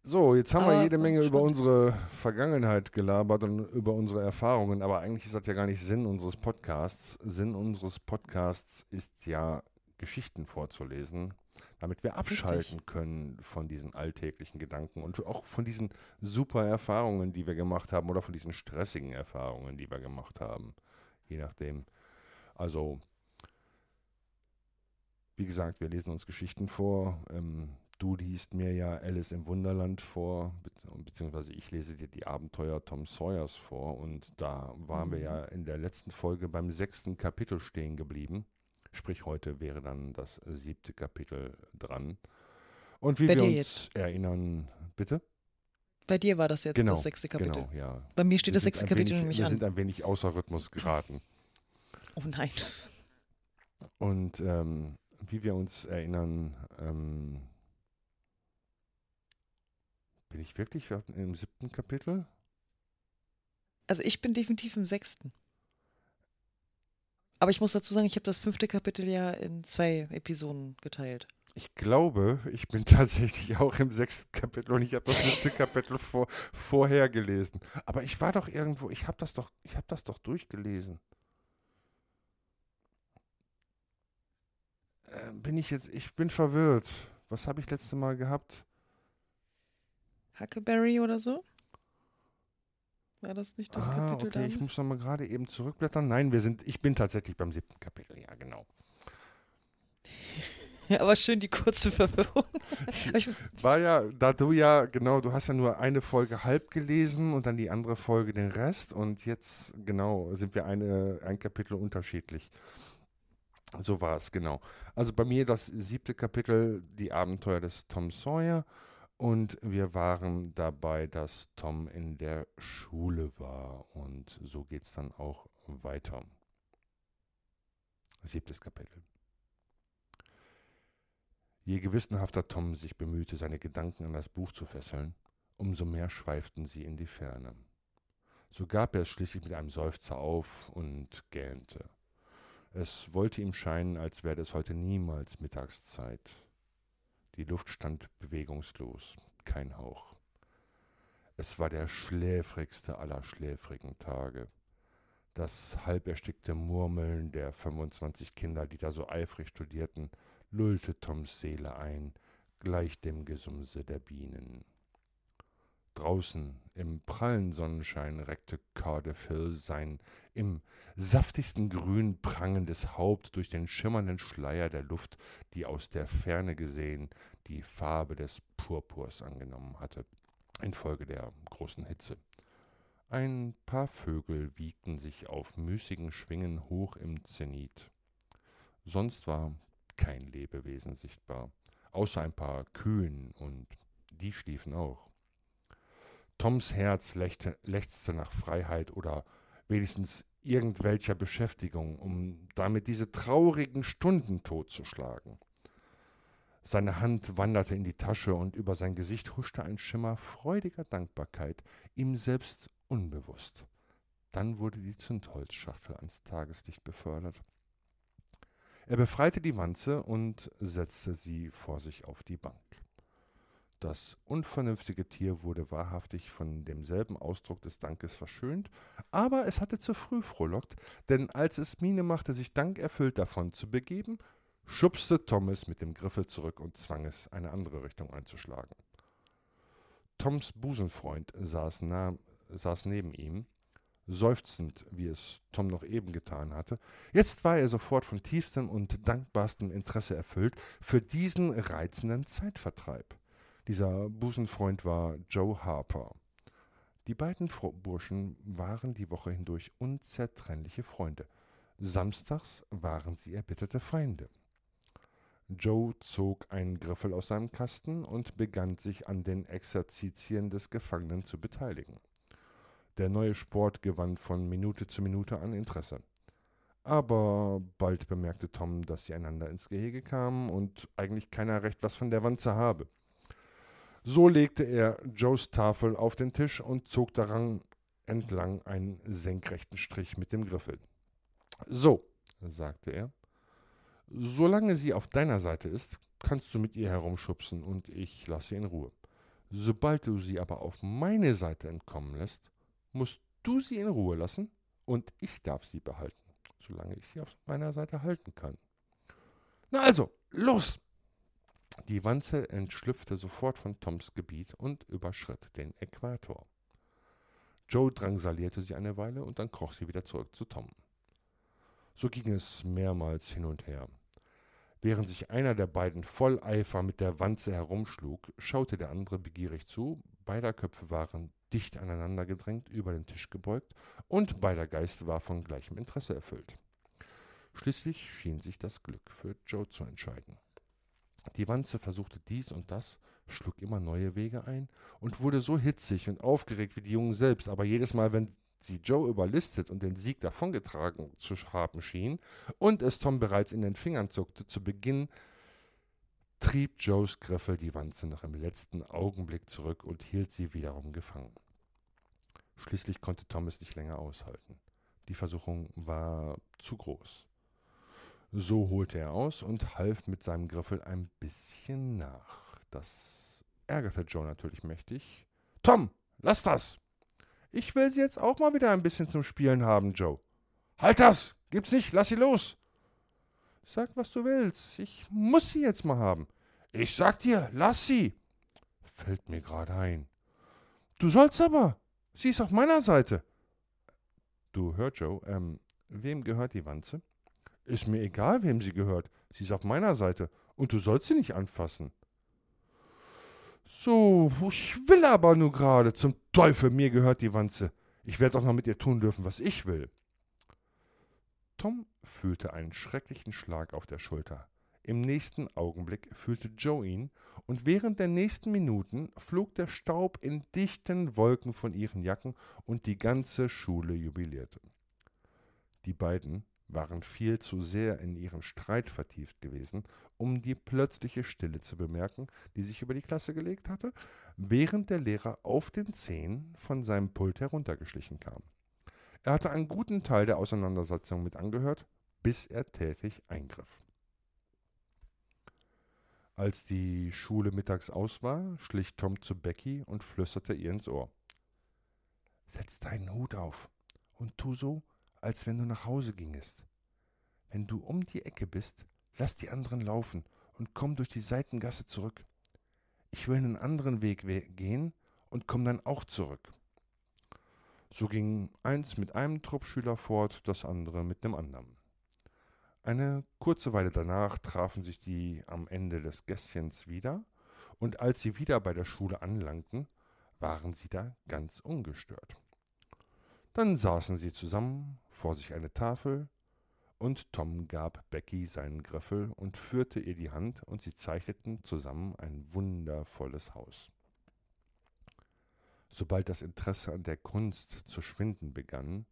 So, jetzt haben wir Aber jede Menge über unsere Vergangenheit gelabert und über unsere Erfahrungen, aber eigentlich ist das ja gar nicht Sinn unseres Podcasts. Sinn unseres Podcasts ist ja, Geschichten vorzulesen, damit wir abschalten können von diesen alltäglichen Gedanken und auch von diesen super Erfahrungen, die wir gemacht haben oder von diesen stressigen Erfahrungen, die wir gemacht haben. Je nachdem. Also, wie gesagt, wir lesen uns Geschichten vor. Ähm, du liest mir ja Alice im Wunderland vor, be beziehungsweise ich lese dir die Abenteuer Tom Sawyers vor. Und da waren wir Mhm. ja in der letzten Folge beim sechsten Kapitel stehen geblieben. Sprich, heute wäre dann das siebte Kapitel dran. Und wie Bei wir uns jetzt. erinnern, bitte? bei dir war das jetzt Genau, das sechste Kapitel. Genau, ja. Bei mir steht Wir das sechste Kapitel wenig, nämlich Wir an. sind ein wenig außer Rhythmus geraten. Oh nein. Und ähm, wie wir uns erinnern, ähm, bin ich wirklich im siebten Kapitel? Also ich bin definitiv im sechsten. Aber ich muss dazu sagen, ich habe das fünfte Kapitel ja in zwei Episoden geteilt. Ich glaube, ich bin tatsächlich auch im sechsten Kapitel und ich habe das siebte Kapitel vor, vorher gelesen. Aber ich war doch irgendwo, ich habe das doch, ich habe das doch durchgelesen. Äh, bin ich jetzt, ich bin verwirrt. Was habe ich letzte Mal gehabt? Huckleberry oder so? War das nicht das ah, Kapitel okay, ich dann? muss noch mal gerade eben zurückblättern. Nein, wir sind, ich bin tatsächlich beim siebten Kapitel, ja genau. Ja, aber schön die kurze Verwirrung. Ich, War ja, da du ja, genau, du hast ja nur eine Folge halb gelesen und dann die andere Folge den Rest und jetzt, genau, sind wir eine, ein Kapitel unterschiedlich. So war es, genau. Also bei mir das siebte Kapitel, die Abenteuer des Tom Sawyer und wir waren dabei, dass Tom in der Schule war und so geht es dann auch weiter. Siebtes Kapitel. Je gewissenhafter Tom sich bemühte, seine Gedanken an das Buch zu fesseln, umso mehr schweiften sie in die Ferne. So gab er es schließlich mit einem Seufzer auf und gähnte. Es wollte ihm scheinen, als werde es heute niemals Mittagszeit. Die Luft stand bewegungslos, kein Hauch. Es war der schläfrigste aller schläfrigen Tage. Das halberstickte Murmeln der 25 Kinder, die da so eifrig studierten, lullte Toms Seele ein, gleich dem Gesumse der Bienen. Draußen im prallen Sonnenschein reckte Cardiff Hill sein im saftigsten Grün prangendes Haupt durch den schimmernden Schleier der Luft, die aus der Ferne gesehen die Farbe des Purpurs angenommen hatte, infolge der großen Hitze. Ein paar Vögel wiegten sich auf müßigen Schwingen hoch im Zenit. Sonst war kein Lebewesen sichtbar, außer ein paar Kühen, und die schliefen auch. Toms Herz lechzte nach Freiheit oder wenigstens irgendwelcher Beschäftigung, um damit diese traurigen Stunden totzuschlagen. Seine Hand wanderte in die Tasche und über sein Gesicht huschte ein Schimmer freudiger Dankbarkeit, ihm selbst unbewusst. Dann wurde die Zündholzschachtel ans Tageslicht befördert. Er befreite die Wanze und setzte sie vor sich auf die Bank. Das unvernünftige Tier wurde wahrhaftig von demselben Ausdruck des Dankes verschönt, aber es hatte zu früh frohlockt, denn als es Miene machte, sich dankerfüllt davon zu begeben, schubste Tom es mit dem Griffel zurück und zwang es, eine andere Richtung einzuschlagen. Toms Busenfreund saß, nah, saß neben ihm, seufzend, wie es Tom noch eben getan hatte. Jetzt war er sofort von tiefstem und dankbarstem Interesse erfüllt für diesen reizenden Zeitvertreib. Dieser Busenfreund war Joe Harper. Die beiden Burschen waren die Woche hindurch unzertrennliche Freunde. Samstags waren sie erbitterte Feinde. Joe zog einen Griffel aus seinem Kasten und begann sich an den Exerzitien des Gefangenen zu beteiligen. Der neue Sport gewann von Minute zu Minute an Interesse. Aber bald bemerkte Tom, dass sie einander ins Gehege kamen und eigentlich keiner recht was von der Wanze habe. So legte er Joes Tafel auf den Tisch und zog daran entlang einen senkrechten Strich mit dem Griffel. So, sagte er, solange sie auf deiner Seite ist, kannst du mit ihr herumschubsen und ich lasse sie in Ruhe. Sobald du sie aber auf meine Seite entkommen lässt, musst du sie in Ruhe lassen und ich darf sie behalten, solange ich sie auf meiner Seite halten kann. Na also, los! Die Wanze entschlüpfte sofort von Toms Gebiet und überschritt den Äquator. Joe drangsalierte sie eine Weile und dann kroch sie wieder zurück zu Tom. So ging es mehrmals hin und her. Während sich einer der beiden voll Eifer mit der Wanze herumschlug, schaute der andere begierig zu. Beider Köpfe waren dicht aneinander gedrängt, über den Tisch gebeugt, und beider Geist war von gleichem Interesse erfüllt. Schließlich schien sich das Glück für Joe zu entscheiden. Die Wanze versuchte dies und das, schlug immer neue Wege ein und wurde so hitzig und aufgeregt wie die Jungen selbst, aber jedes Mal, wenn sie Joe überlistet und den Sieg davongetragen zu haben schien und es Tom bereits in den Fingern zuckte, zu Beginn trieb Joes Griffel die Wanze noch im letzten Augenblick zurück und hielt sie wiederum gefangen. Schließlich konnte Tom es nicht länger aushalten. Die Versuchung war zu groß. So holte er aus und half mit seinem Griffel ein bisschen nach. Das ärgerte Joe natürlich mächtig. Tom, lass das! Ich will sie jetzt auch mal wieder ein bisschen zum Spielen haben, Joe. Halt das! Gibt's nicht, lass sie los! Sag, was du willst. Ich muss sie jetzt mal haben. Ich sag dir, lass sie! Fällt mir gerade ein. Du sollst aber. Sie ist auf meiner Seite. Du hör, Joe, ähm, wem gehört die Wanze? Ist mir egal, wem sie gehört. Sie ist auf meiner Seite und du sollst sie nicht anfassen. So, ich will aber nur gerade. Zum Teufel, mir gehört die Wanze. Ich werde doch noch mit ihr tun dürfen, was ich will. Tom fühlte einen schrecklichen Schlag auf der Schulter. Im nächsten Augenblick fühlte Joe ihn, und während der nächsten Minuten flog der Staub in dichten Wolken von ihren Jacken, und die ganze Schule jubilierte. Die beiden waren viel zu sehr in ihren Streit vertieft gewesen, um die plötzliche Stille zu bemerken, die sich über die Klasse gelegt hatte, während der Lehrer auf den Zehen von seinem Pult heruntergeschlichen kam. Er hatte einen guten Teil der Auseinandersetzung mit angehört, bis er tätig eingriff. Als die Schule mittags aus war, schlich Tom zu Becky und flüsterte ihr ins Ohr. Setz deinen Hut auf und tu so, als wenn du nach Hause gingest. Wenn du um die Ecke bist, lass die anderen laufen und komm durch die Seitengasse zurück. Ich will einen anderen Weg we gehen und komm dann auch zurück. So ging eins mit einem Truppschüler fort, das andere mit dem anderen. Eine kurze Weile danach trafen sich die am Ende des Gässchens wieder, und als sie wieder bei der Schule anlangten, waren sie da ganz ungestört. Dann saßen sie zusammen, vor sich eine Tafel, und Tom gab Becky seinen Griffel und führte ihr die Hand, und sie zeichneten zusammen ein wundervolles Haus. Sobald das Interesse an der Kunst zu schwinden begann,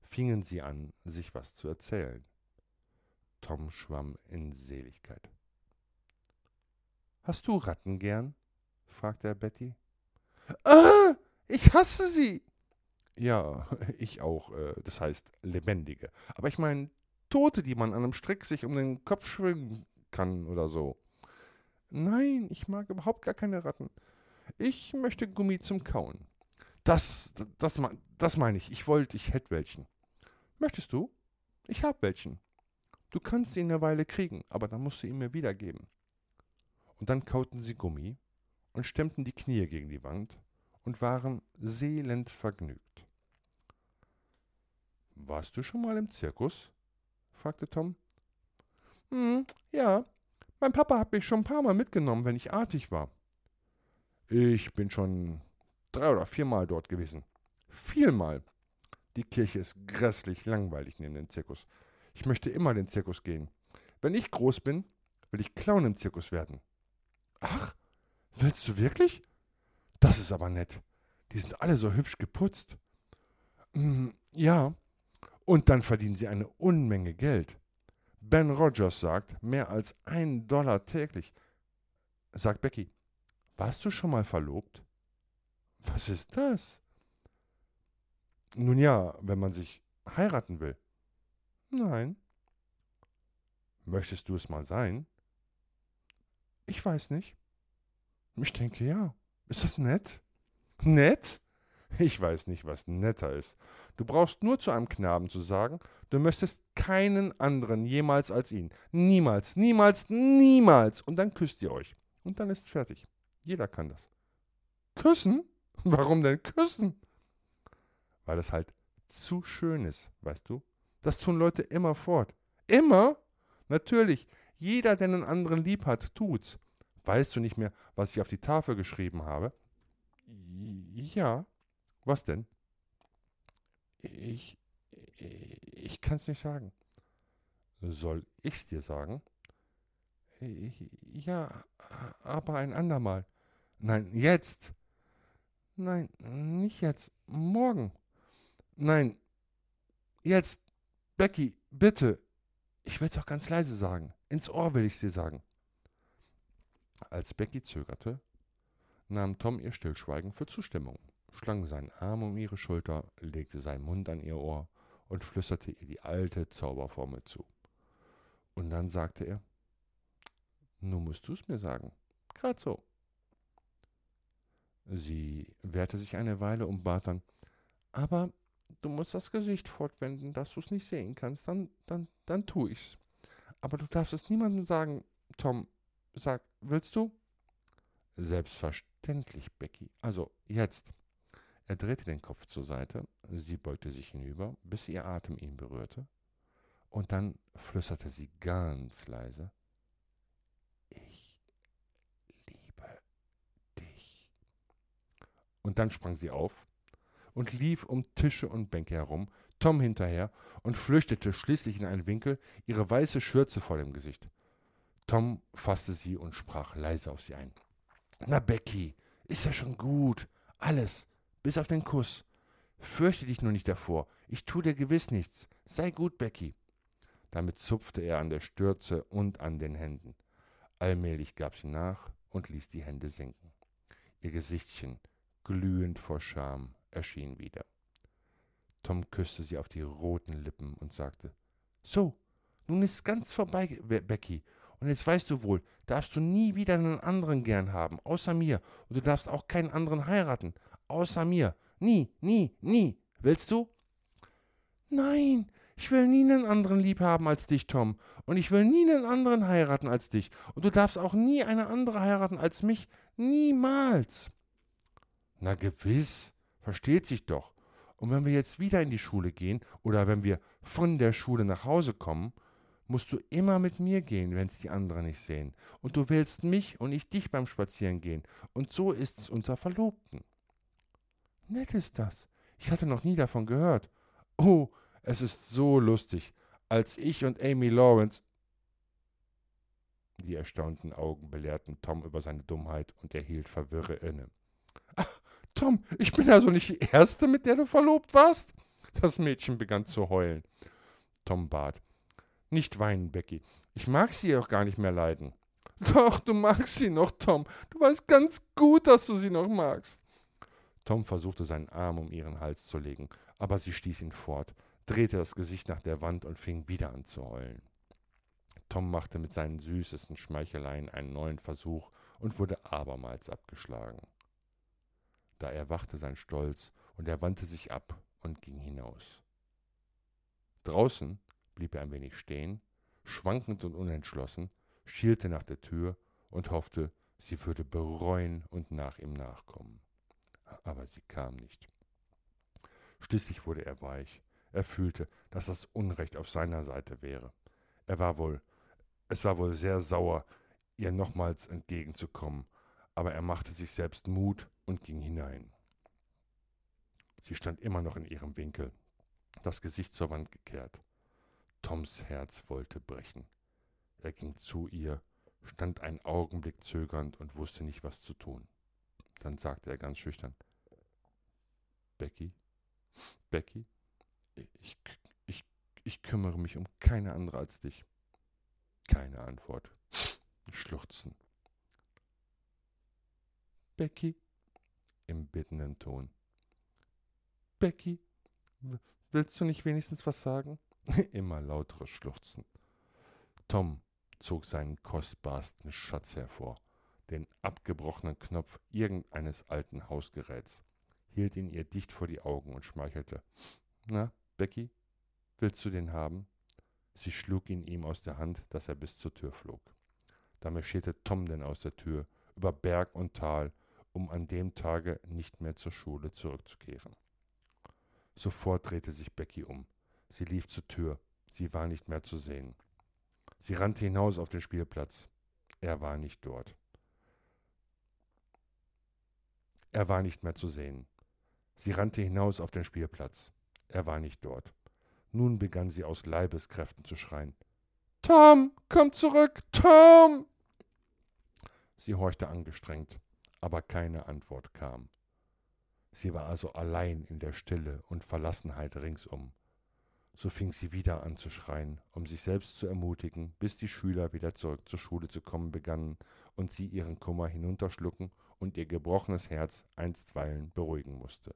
fingen sie an, sich was zu erzählen. Tom schwamm in Seligkeit. Hast du Ratten gern? fragte er Betty. Ah, ich hasse sie, ja, ich auch. Äh, das heißt lebendige. Aber ich meine Tote, die man an einem Strick sich um den Kopf schwingen kann oder so. Nein, ich mag überhaupt gar keine Ratten. Ich möchte Gummi zum Kauen. Das, das, das meine ich. Ich wollte, ich hätte welchen. Möchtest du? Ich hab welchen. Du kannst ihn eine Weile kriegen, aber dann musst du ihn mir wiedergeben. Und dann kauten sie Gummi und stemmten die Knie gegen die Wand und waren seelend vergnügt. Warst du schon mal im Zirkus? fragte Tom. Hm, ja, mein Papa hat mich schon ein paar Mal mitgenommen, wenn ich artig war. Ich bin schon drei oder viermal dort gewesen. Viermal. Die Kirche ist grässlich langweilig neben dem Zirkus. Ich möchte immer den Zirkus gehen. Wenn ich groß bin, will ich Clown im Zirkus werden. Ach, willst du wirklich? Das ist aber nett. Die sind alle so hübsch geputzt. Mm, ja, und dann verdienen sie eine Unmenge Geld. Ben Rogers sagt, mehr als ein Dollar täglich. Sagt Becky, warst du schon mal verlobt? Was ist das? Nun ja, wenn man sich heiraten will. Nein. Möchtest du es mal sein? Ich weiß nicht. Ich denke ja. Ist das nett? Nett? Ich weiß nicht, was netter ist. Du brauchst nur zu einem Knaben zu sagen, du möchtest keinen anderen jemals als ihn. Niemals, niemals, niemals. Und dann küsst ihr euch. Und dann ist fertig. Jeder kann das. Küssen? Warum denn küssen? Weil es halt zu schön ist, weißt du? Das tun Leute immer fort. Immer? Natürlich. Jeder, der einen anderen lieb hat, tut's. Weißt du nicht mehr, was ich auf die Tafel geschrieben habe? Ja. Was denn? Ich. Ich kann's nicht sagen. Soll ich's dir sagen? Ja, aber ein andermal. Nein, jetzt. Nein, nicht jetzt. Morgen. Nein, jetzt. Becky, bitte. Ich will es auch ganz leise sagen. Ins Ohr will ich dir sagen. Als Becky zögerte, nahm Tom ihr Stillschweigen für Zustimmung, schlang seinen Arm um ihre Schulter, legte seinen Mund an ihr Ohr und flüsterte ihr die alte Zauberformel zu. Und dann sagte er, nun musst du es mir sagen. Grad so. Sie wehrte sich eine Weile und bat dann, aber du musst das Gesicht fortwenden, dass du es nicht sehen kannst, dann, dann, dann tu ich's. Aber du darfst es niemandem sagen, Tom. Sag, willst du? Selbstverständlich, Becky. Also, jetzt. Er drehte den Kopf zur Seite, sie beugte sich hinüber, bis ihr Atem ihn berührte, und dann flüsterte sie ganz leise, ich liebe dich. Und dann sprang sie auf, und lief um Tische und Bänke herum, Tom hinterher und flüchtete schließlich in einen Winkel, ihre weiße Schürze vor dem Gesicht. Tom fasste sie und sprach leise auf sie ein. Na, Becky, ist ja schon gut. Alles, bis auf den Kuss. Fürchte dich nur nicht davor. Ich tu dir gewiss nichts. Sei gut, Becky. Damit zupfte er an der Stürze und an den Händen. Allmählich gab sie nach und ließ die Hände sinken. Ihr Gesichtchen, glühend vor Scham, erschien wieder. Tom küsste sie auf die roten Lippen und sagte, So, nun ist ganz vorbei, Becky. Und jetzt weißt du wohl, darfst du nie wieder einen anderen gern haben, außer mir. Und du darfst auch keinen anderen heiraten, außer mir. Nie, nie, nie. Willst du? Nein, ich will nie einen anderen lieb haben als dich, Tom. Und ich will nie einen anderen heiraten als dich. Und du darfst auch nie eine andere heiraten als mich. Niemals. Na gewiss. Versteht sich doch. Und wenn wir jetzt wieder in die Schule gehen oder wenn wir von der Schule nach Hause kommen, musst du immer mit mir gehen, wenn es die anderen nicht sehen. Und du wählst mich und ich dich beim Spazierengehen. Und so ist's unter Verlobten. Nett ist das. Ich hatte noch nie davon gehört. Oh, es ist so lustig. Als ich und Amy Lawrence. Die erstaunten Augen belehrten Tom über seine Dummheit und er hielt verwirre inne. Tom, ich bin also nicht die Erste, mit der du verlobt warst? Das Mädchen begann zu heulen. Tom bat. Nicht weinen, Becky. Ich mag sie auch gar nicht mehr leiden. Doch, du magst sie noch, Tom. Du weißt ganz gut, dass du sie noch magst. Tom versuchte seinen Arm um ihren Hals zu legen, Aber sie stieß ihn fort, drehte das Gesicht nach der Wand und fing wieder an zu heulen. Tom machte mit seinen süßesten Schmeicheleien einen neuen Versuch und wurde abermals abgeschlagen. Da erwachte sein Stolz und er wandte sich ab und ging hinaus. Draußen blieb er ein wenig stehen, schwankend und unentschlossen, schielte nach der Tür und hoffte, sie würde bereuen und nach ihm nachkommen. Aber sie kam nicht. Schließlich wurde er weich. Er fühlte, dass das Unrecht auf seiner Seite wäre. Er war wohl, es war wohl sehr sauer, ihr nochmals entgegenzukommen, aber er machte sich selbst Mut und ging hinein. Sie stand immer noch in ihrem Winkel, das Gesicht zur Wand gekehrt. Toms Herz wollte brechen. Er ging zu ihr, stand einen Augenblick zögernd und wusste nicht, was zu tun. Dann sagte er ganz schüchtern, Becky, Becky, ich, ich, ich kümmere mich um keine andere als dich. Keine Antwort. Schluchzen. Becky, im bittenden Ton. Becky, willst du nicht wenigstens was sagen? Immer lauteres Schluchzen. Tom zog seinen kostbarsten Schatz hervor, den abgebrochenen Knopf irgendeines alten Hausgeräts, hielt ihn ihr dicht vor die Augen und schmeichelte. Na, Becky, willst du den haben? Sie schlug ihn ihm aus der Hand, dass er bis zur Tür flog. Da marschierte Tom denn aus der Tür, über Berg und Tal, um an dem Tage nicht mehr zur Schule zurückzukehren. Sofort drehte sich Becky um. Sie lief zur Tür. Sie war nicht mehr zu sehen. Sie rannte hinaus auf den Spielplatz. Er war nicht dort. Er war nicht mehr zu sehen. Sie rannte hinaus auf den Spielplatz. Er war nicht dort. Nun begann sie aus Leibeskräften zu schreien. Tom, komm zurück, Tom! Sie horchte angestrengt, aber keine Antwort kam. Sie war also allein in der Stille und Verlassenheit ringsum. So fing sie wieder an zu schreien, um sich selbst zu ermutigen, bis die Schüler wieder zurück zur Schule zu kommen begannen und sie ihren Kummer hinunterschlucken und ihr gebrochenes Herz einstweilen beruhigen musste.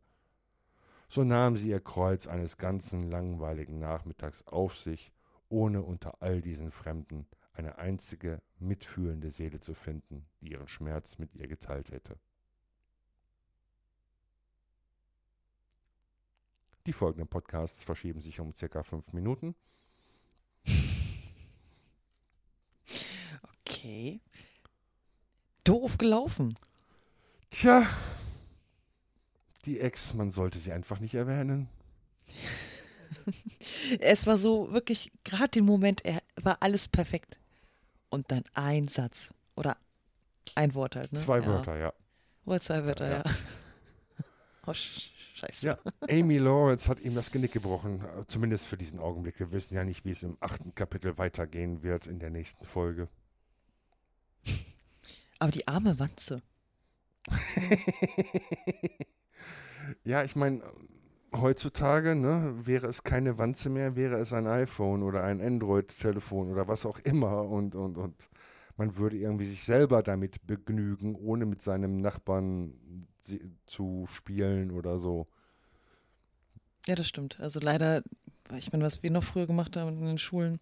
So nahm sie ihr Kreuz eines ganzen langweiligen Nachmittags auf sich, ohne unter all diesen Fremden eine einzige mitfühlende Seele zu finden, die ihren Schmerz mit ihr geteilt hätte. Die folgenden Podcasts verschieben sich um circa fünf Minuten. Okay. Doof gelaufen. Tja, die Ex, man sollte sie einfach nicht erwähnen. es war so wirklich, gerade den Moment, er war alles perfekt. Und dann ein Satz oder ein Wort halt. Ne? Zwei ja. Wörter, ja. Oder zwei Wörter, ja. ja. Oh, scheiße. Ja, Amy Lawrence hat ihm das Genick gebrochen, äh, zumindest für diesen Augenblick. Wir wissen ja nicht, wie es im achten Kapitel weitergehen wird in der nächsten Folge. Aber die arme Wanze. ja, ich meine, heutzutage ne, wäre es keine Wanze mehr, wäre es ein iPhone oder ein Android-Telefon oder was auch immer und, und, und man würde irgendwie sich selber damit begnügen, ohne mit seinem Nachbarn zu spielen oder so. Ja, das stimmt. Also leider, ich meine, was wir noch früher gemacht haben in den Schulen.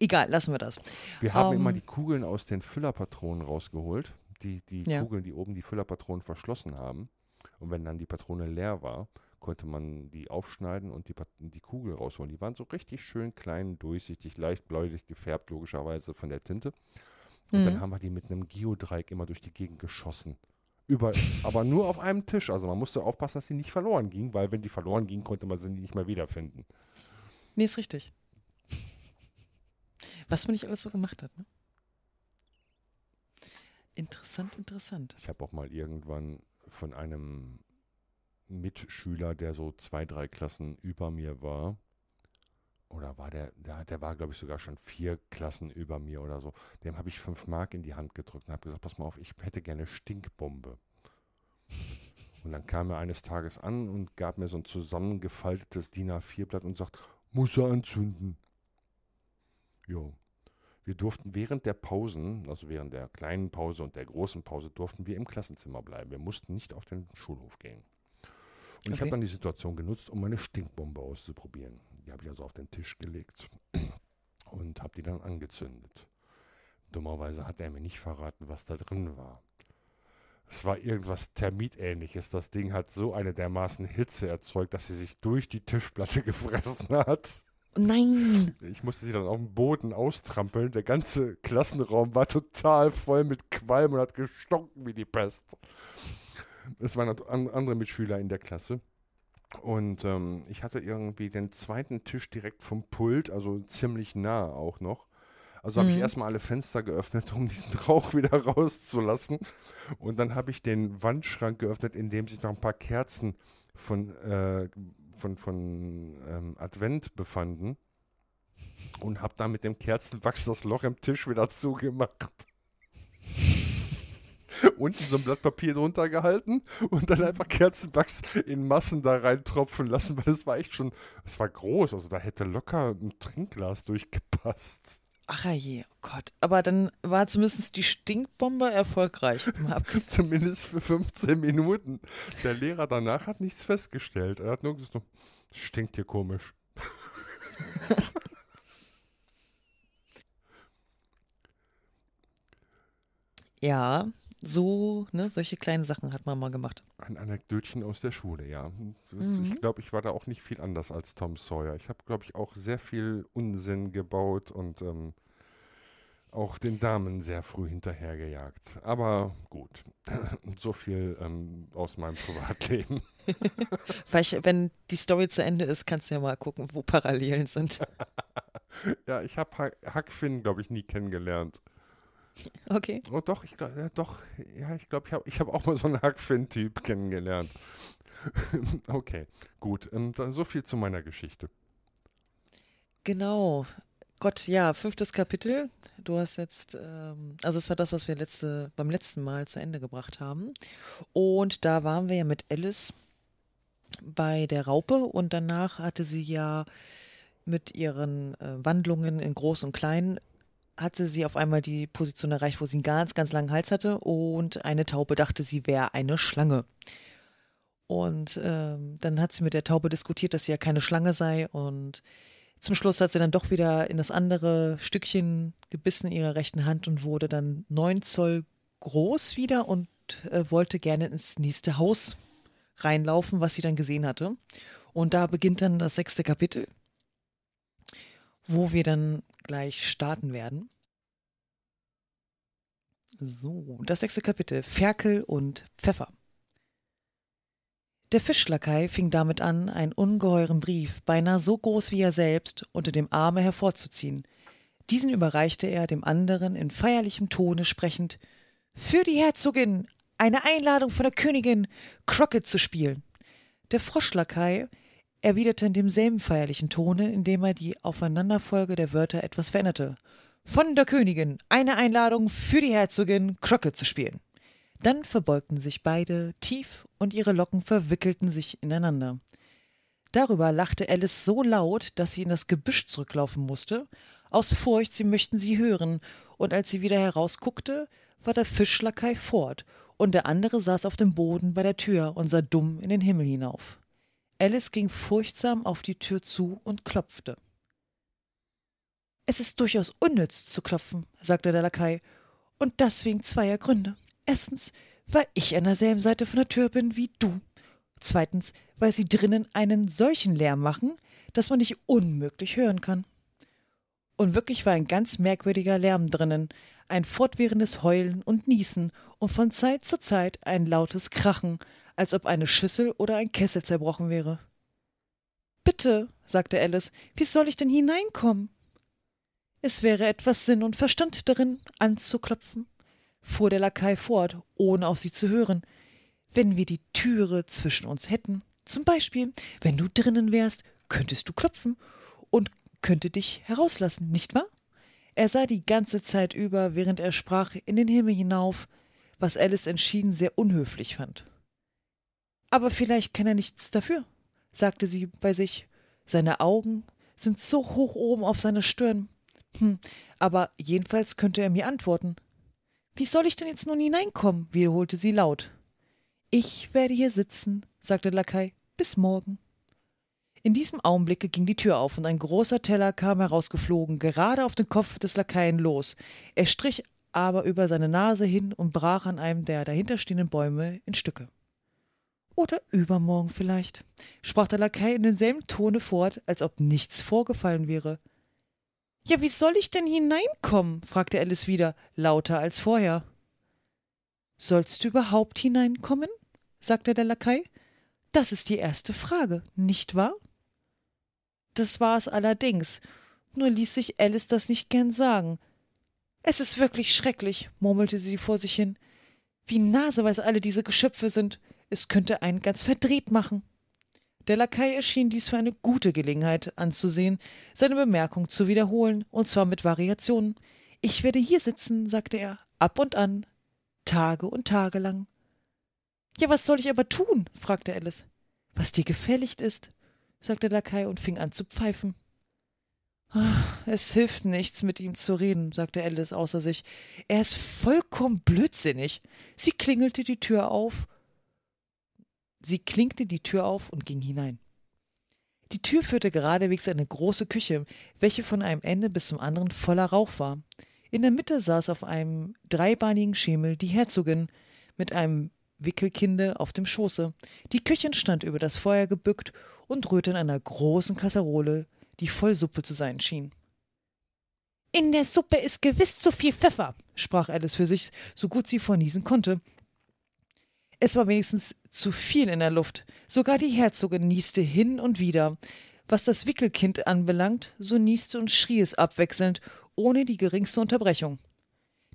Egal, lassen wir das. Wir haben um, immer ähm, die Kugeln aus den Füllerpatronen rausgeholt. Die, die ja. Kugeln, die oben die Füllerpatronen verschlossen haben. Und wenn dann die Patrone leer war, konnte man die aufschneiden und die, die Kugel rausholen. Die waren so richtig schön klein, durchsichtig, leicht bläulich gefärbt, logischerweise von der Tinte. Und mhm. dann haben wir die mit einem Geodreieck immer durch die Gegend geschossen. Über, aber nur auf einem Tisch. Also man musste aufpassen, dass sie nicht verloren ging, weil wenn die verloren ging, konnte man sie nicht mehr wiederfinden. Nee, ist richtig. Was man nicht alles so gemacht hat, ne? Interessant, interessant. Ich habe auch mal irgendwann von einem Mitschüler, der so zwei, drei Klassen über mir war, oder war der, der, der war, glaube ich, sogar schon vier Klassen über mir oder so. Dem habe ich fünf Mark in die Hand gedrückt und habe gesagt, pass mal auf, ich hätte gerne Stinkbombe. Und dann kam er eines Tages an und gab mir so ein zusammengefaltetes DIN A4-Blatt und sagt, muss er anzünden. Jo. Wir durften während der Pausen, also während der kleinen Pause und der großen Pause, durften wir im Klassenzimmer bleiben. Wir mussten nicht auf den Schulhof gehen. Und ich Okay. habe dann die Situation genutzt, um meine Stinkbombe auszuprobieren. Die habe ich also auf den Tisch gelegt und habe die dann angezündet. Dummerweise hat er mir nicht verraten, was da drin war. Es war irgendwas Termitähnliches. Das Ding hat so eine dermaßen Hitze erzeugt, dass sie sich durch die Tischplatte gefressen hat. Nein. Ich musste sie dann auf dem Boden austrampeln. Der ganze Klassenraum war total voll mit Qualm und hat gestunken wie die Pest. Es waren andere Mitschüler in der Klasse. Und ähm, ich hatte irgendwie den zweiten Tisch direkt vom Pult, also ziemlich nah auch noch. Also habe ich Mhm. erstmal alle Fenster geöffnet, um diesen Rauch wieder rauszulassen. Und dann habe ich den Wandschrank geöffnet, in dem sich noch ein paar Kerzen von, äh, von, von ähm, Advent befanden. Und habe dann mit dem Kerzenwachs das Loch im Tisch wieder zugemacht. Unten so ein Blatt Papier drunter gehalten und dann einfach Kerzenwachs in Massen da reintropfen lassen, weil es war echt schon, es war groß, also da hätte locker ein Trinkglas durchgepasst. Ach je, oh Gott. Aber dann war zumindest die Stinkbombe erfolgreich. Zumindest für 15 Minuten. Der Lehrer danach hat nichts festgestellt. Er hat nur gesagt, stinkt hier komisch. Ja, so, ne, solche kleinen Sachen hat man mal gemacht. Ein Anekdötchen aus der Schule, ja. Mhm. Ich glaube, ich war da auch nicht viel anders als Tom Sawyer. Ich habe, glaube ich, auch sehr viel Unsinn gebaut und ähm, auch den Damen sehr früh hinterhergejagt. Aber gut, so viel ähm, aus meinem Privatleben. Vielleicht, wenn die Story zu Ende ist, kannst du ja mal gucken, wo Parallelen sind. ja, ich habe Huck, Huck Finn, glaube ich, nie kennengelernt. Okay. Oh doch, ich glaube, ja, doch, ja, ich glaube, ich habe ich hab auch mal so einen Huck Finn-Typ kennengelernt. okay, gut, ähm, dann so viel zu meiner Geschichte. Genau. Gott, ja, fünftes Kapitel. Du hast jetzt, ähm, also es war das, was wir letzte, beim letzten Mal zu Ende gebracht haben. Und da waren wir ja mit Alice bei der Raupe und danach hatte sie ja mit ihren äh, Wandlungen in Groß und Klein hatte sie auf einmal die Position erreicht, wo sie einen ganz, ganz langen Hals hatte und eine Taube dachte, sie wäre eine Schlange. Und ähm, dann hat sie mit der Taube diskutiert, dass sie ja keine Schlange sei und zum Schluss hat sie dann doch wieder in das andere Stückchen gebissen in ihrer rechten Hand und wurde dann neun Zoll groß wieder und äh, wollte gerne ins nächste Haus reinlaufen, was sie dann gesehen hatte. Und da beginnt dann das sechste Kapitel, wo wir dann gleich starten werden. So, das sechste Kapitel, Ferkel und Pfeffer. Der Fischlakai fing damit an, einen ungeheuren Brief, beinahe so groß wie er selbst, unter dem Arme hervorzuziehen. Diesen überreichte er dem anderen in feierlichem Tone sprechend Für die Herzogin eine Einladung von der Königin, Crockett zu spielen. Der Froschlakai erwiderte in demselben feierlichen Tone, indem er die Aufeinanderfolge der Wörter etwas veränderte. Von der Königin eine Einladung für die Herzogin, Crockett zu spielen. Dann verbeugten sich beide tief und ihre Locken verwickelten sich ineinander. Darüber lachte Alice so laut, dass sie in das Gebüsch zurücklaufen musste, aus Furcht, sie möchten sie hören, und als sie wieder herausguckte, war der Fischlakai fort, und der andere saß auf dem Boden bei der Tür und sah dumm in den Himmel hinauf. Alice ging furchtsam auf die Tür zu und klopfte. Es ist durchaus unnütz zu klopfen, sagte der Lakai, und das wegen zweier Gründe. Erstens, weil ich an derselben Seite von der Tür bin wie du. Zweitens, weil sie drinnen einen solchen Lärm machen, dass man dich unmöglich hören kann. Und wirklich war ein ganz merkwürdiger Lärm drinnen, ein fortwährendes Heulen und Niesen und von Zeit zu Zeit ein lautes Krachen, als ob eine Schüssel oder ein Kessel zerbrochen wäre. Bitte, sagte Alice, wie soll ich denn hineinkommen? Es wäre etwas Sinn und Verstand darin, anzuklopfen, fuhr der Lakai fort, ohne auf sie zu hören. Wenn wir die Türe zwischen uns hätten, zum Beispiel, wenn du drinnen wärst, könntest du klopfen und könnte dich herauslassen, nicht wahr? Er sah die ganze Zeit über, während er sprach, in den Himmel hinauf, was Alice entschieden sehr unhöflich fand. Aber vielleicht kann er nichts dafür, sagte sie bei sich. Seine Augen sind so hoch oben auf seiner Stirn. Hm, aber jedenfalls könnte er mir antworten. Wie soll ich denn jetzt nun hineinkommen? wiederholte sie laut. Ich werde hier sitzen, sagte Lakai. Bis morgen. In diesem Augenblicke ging die Tür auf und ein großer Teller kam herausgeflogen, gerade auf den Kopf des Lakaien los. Er strich aber über seine Nase hin und brach an einem der dahinterstehenden Bäume in Stücke. Oder übermorgen vielleicht, sprach der Lakai in demselben Tone fort, als ob nichts vorgefallen wäre. Ja, wie soll ich denn hineinkommen? fragte Alice wieder, lauter als vorher. Sollst du überhaupt hineinkommen? sagte der Lakai. Das ist die erste Frage, nicht wahr? Das war es allerdings, nur ließ sich Alice das nicht gern sagen. Es ist wirklich schrecklich, murmelte sie vor sich hin. Wie naseweis alle diese Geschöpfe sind. Es könnte einen ganz verdreht machen. Der Lakai erschien dies für eine gute Gelegenheit anzusehen, seine Bemerkung zu wiederholen, und zwar mit Variationen. Ich werde hier sitzen, sagte er, ab und an, Tage und Tage lang. Ja, was soll ich aber tun? fragte Alice. Was dir gefälligt ist, sagte der Lakai und fing an zu pfeifen. Es hilft nichts, mit ihm zu reden, sagte Alice außer sich. Er ist vollkommen blödsinnig. Sie klingelte die Tür auf. Sie klinkte die Tür auf und ging hinein. Die Tür führte geradewegs in eine große Küche, welche von einem Ende bis zum anderen voller Rauch war. In der Mitte saß auf einem dreibeinigen Schemel die Herzogin mit einem Wickelkinde auf dem Schoße. Die Köchin stand über das Feuer gebückt und rührte in einer großen Kasserole die voll Suppe zu sein schien. In der Suppe ist gewiss zu viel Pfeffer, sprach Alice für sich, so gut sie vorniesen konnte. Es war wenigstens zu viel in der Luft. Sogar die Herzogin nieste hin und wieder. Was das Wickelkind anbelangt, so nieste und schrie es abwechselnd, ohne die geringste Unterbrechung.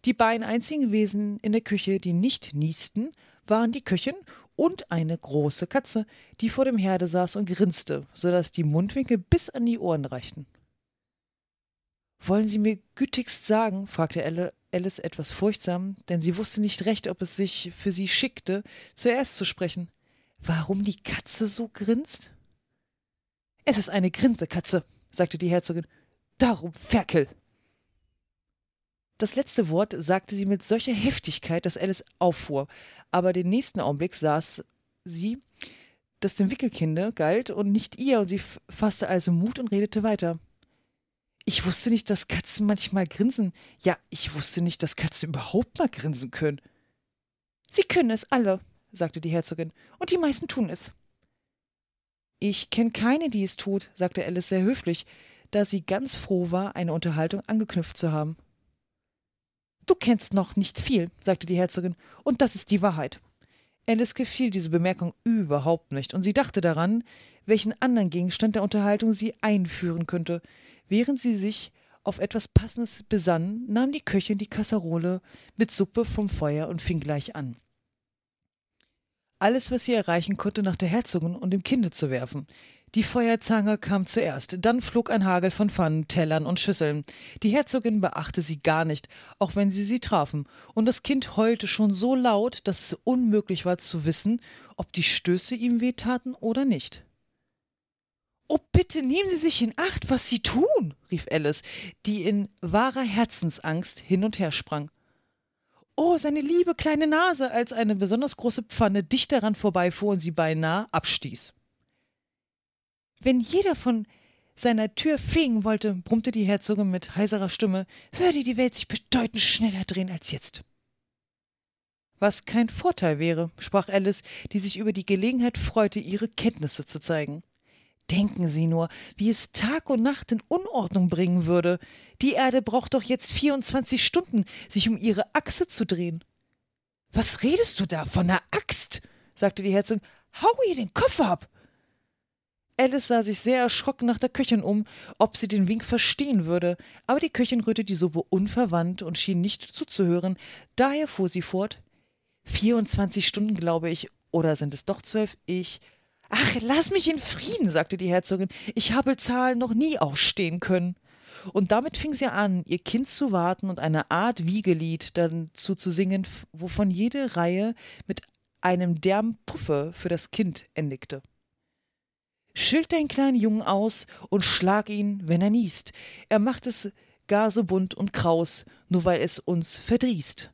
Die beiden einzigen Wesen in der Küche, die nicht niesten, waren die Köchin und eine große Katze, die vor dem Herde saß und grinste, so dass die Mundwinkel bis an die Ohren reichten. Wollen Sie mir gütigst sagen, fragte Alice etwas furchtsam, denn sie wusste nicht recht, ob es sich für sie schickte, zuerst zu sprechen, warum die Katze so grinst? Es ist eine Grinsekatze, sagte die Herzogin. Darum Ferkel. Das letzte Wort sagte sie mit solcher Heftigkeit, dass Alice auffuhr, aber den nächsten Augenblick saß sie, das dem Wickelkinde galt und nicht ihr, und sie fasste also Mut und redete weiter. Ich wusste nicht, dass Katzen manchmal grinsen. Ja, ich wusste nicht, dass Katzen überhaupt mal grinsen können. Sie können es alle, sagte die Herzogin, und die meisten tun es. Ich kenne keine, die es tut, sagte Alice sehr höflich, da sie ganz froh war, eine Unterhaltung angeknüpft zu haben. Du kennst noch nicht viel, sagte die Herzogin, und das ist die Wahrheit. Alice gefiel diese Bemerkung überhaupt nicht, und sie dachte daran, welchen anderen Gegenstand der Unterhaltung sie einführen könnte. Während sie sich auf etwas Passendes besann, nahm die Köchin die Kasserole mit Suppe vom Feuer und fing gleich an. Alles, was sie erreichen konnte, nach der Herzogin und dem Kinde zu werfen. Die Feuerzange kam zuerst, dann flog ein Hagel von Pfannen, Tellern und Schüsseln. Die Herzogin beachte sie gar nicht, auch wenn sie sie trafen, und das Kind heulte schon so laut, dass es unmöglich war zu wissen, ob die Stöße ihm wehtaten oder nicht. Oh, bitte nehmen Sie sich in Acht, was Sie tun, rief Alice, die in wahrer Herzensangst hin und her sprang. Oh, seine liebe kleine Nase, als eine besonders große Pfanne dicht daran vorbeifuhr und sie beinahe abstieß. Wenn jeder von seiner Tür fegen wollte, brummte die Herzogin mit heiserer Stimme, würde die Welt sich bedeutend schneller drehen als jetzt. Was kein Vorteil wäre, sprach Alice, die sich über die Gelegenheit freute, ihre Kenntnisse zu zeigen. Denken Sie nur, wie es Tag und Nacht in Unordnung bringen würde. Die Erde braucht doch jetzt 24 Stunden, sich um ihre Achse zu drehen. Was redest du da von einer Axt? sagte die Herzogin. Hau ihr den Kopf ab! Alice sah sich sehr erschrocken nach der Köchin um, ob sie den Wink verstehen würde, aber die Köchin rührte die Suppe unverwandt und schien nicht zuzuhören. Daher fuhr sie fort. 24 Stunden, glaube ich, oder sind es doch zwölf? Ich. Ach, lass mich in Frieden, sagte die Herzogin. Ich habe Zahlen noch nie ausstehen können. Und damit fing sie an, ihr Kind zu warten und eine Art Wiegelied dazu zu singen, wovon jede Reihe mit einem derben Puffe für das Kind endigte. Schild deinen kleinen Jungen aus und schlag ihn, wenn er niest. Er macht es gar so bunt und kraus, nur weil es uns verdrießt.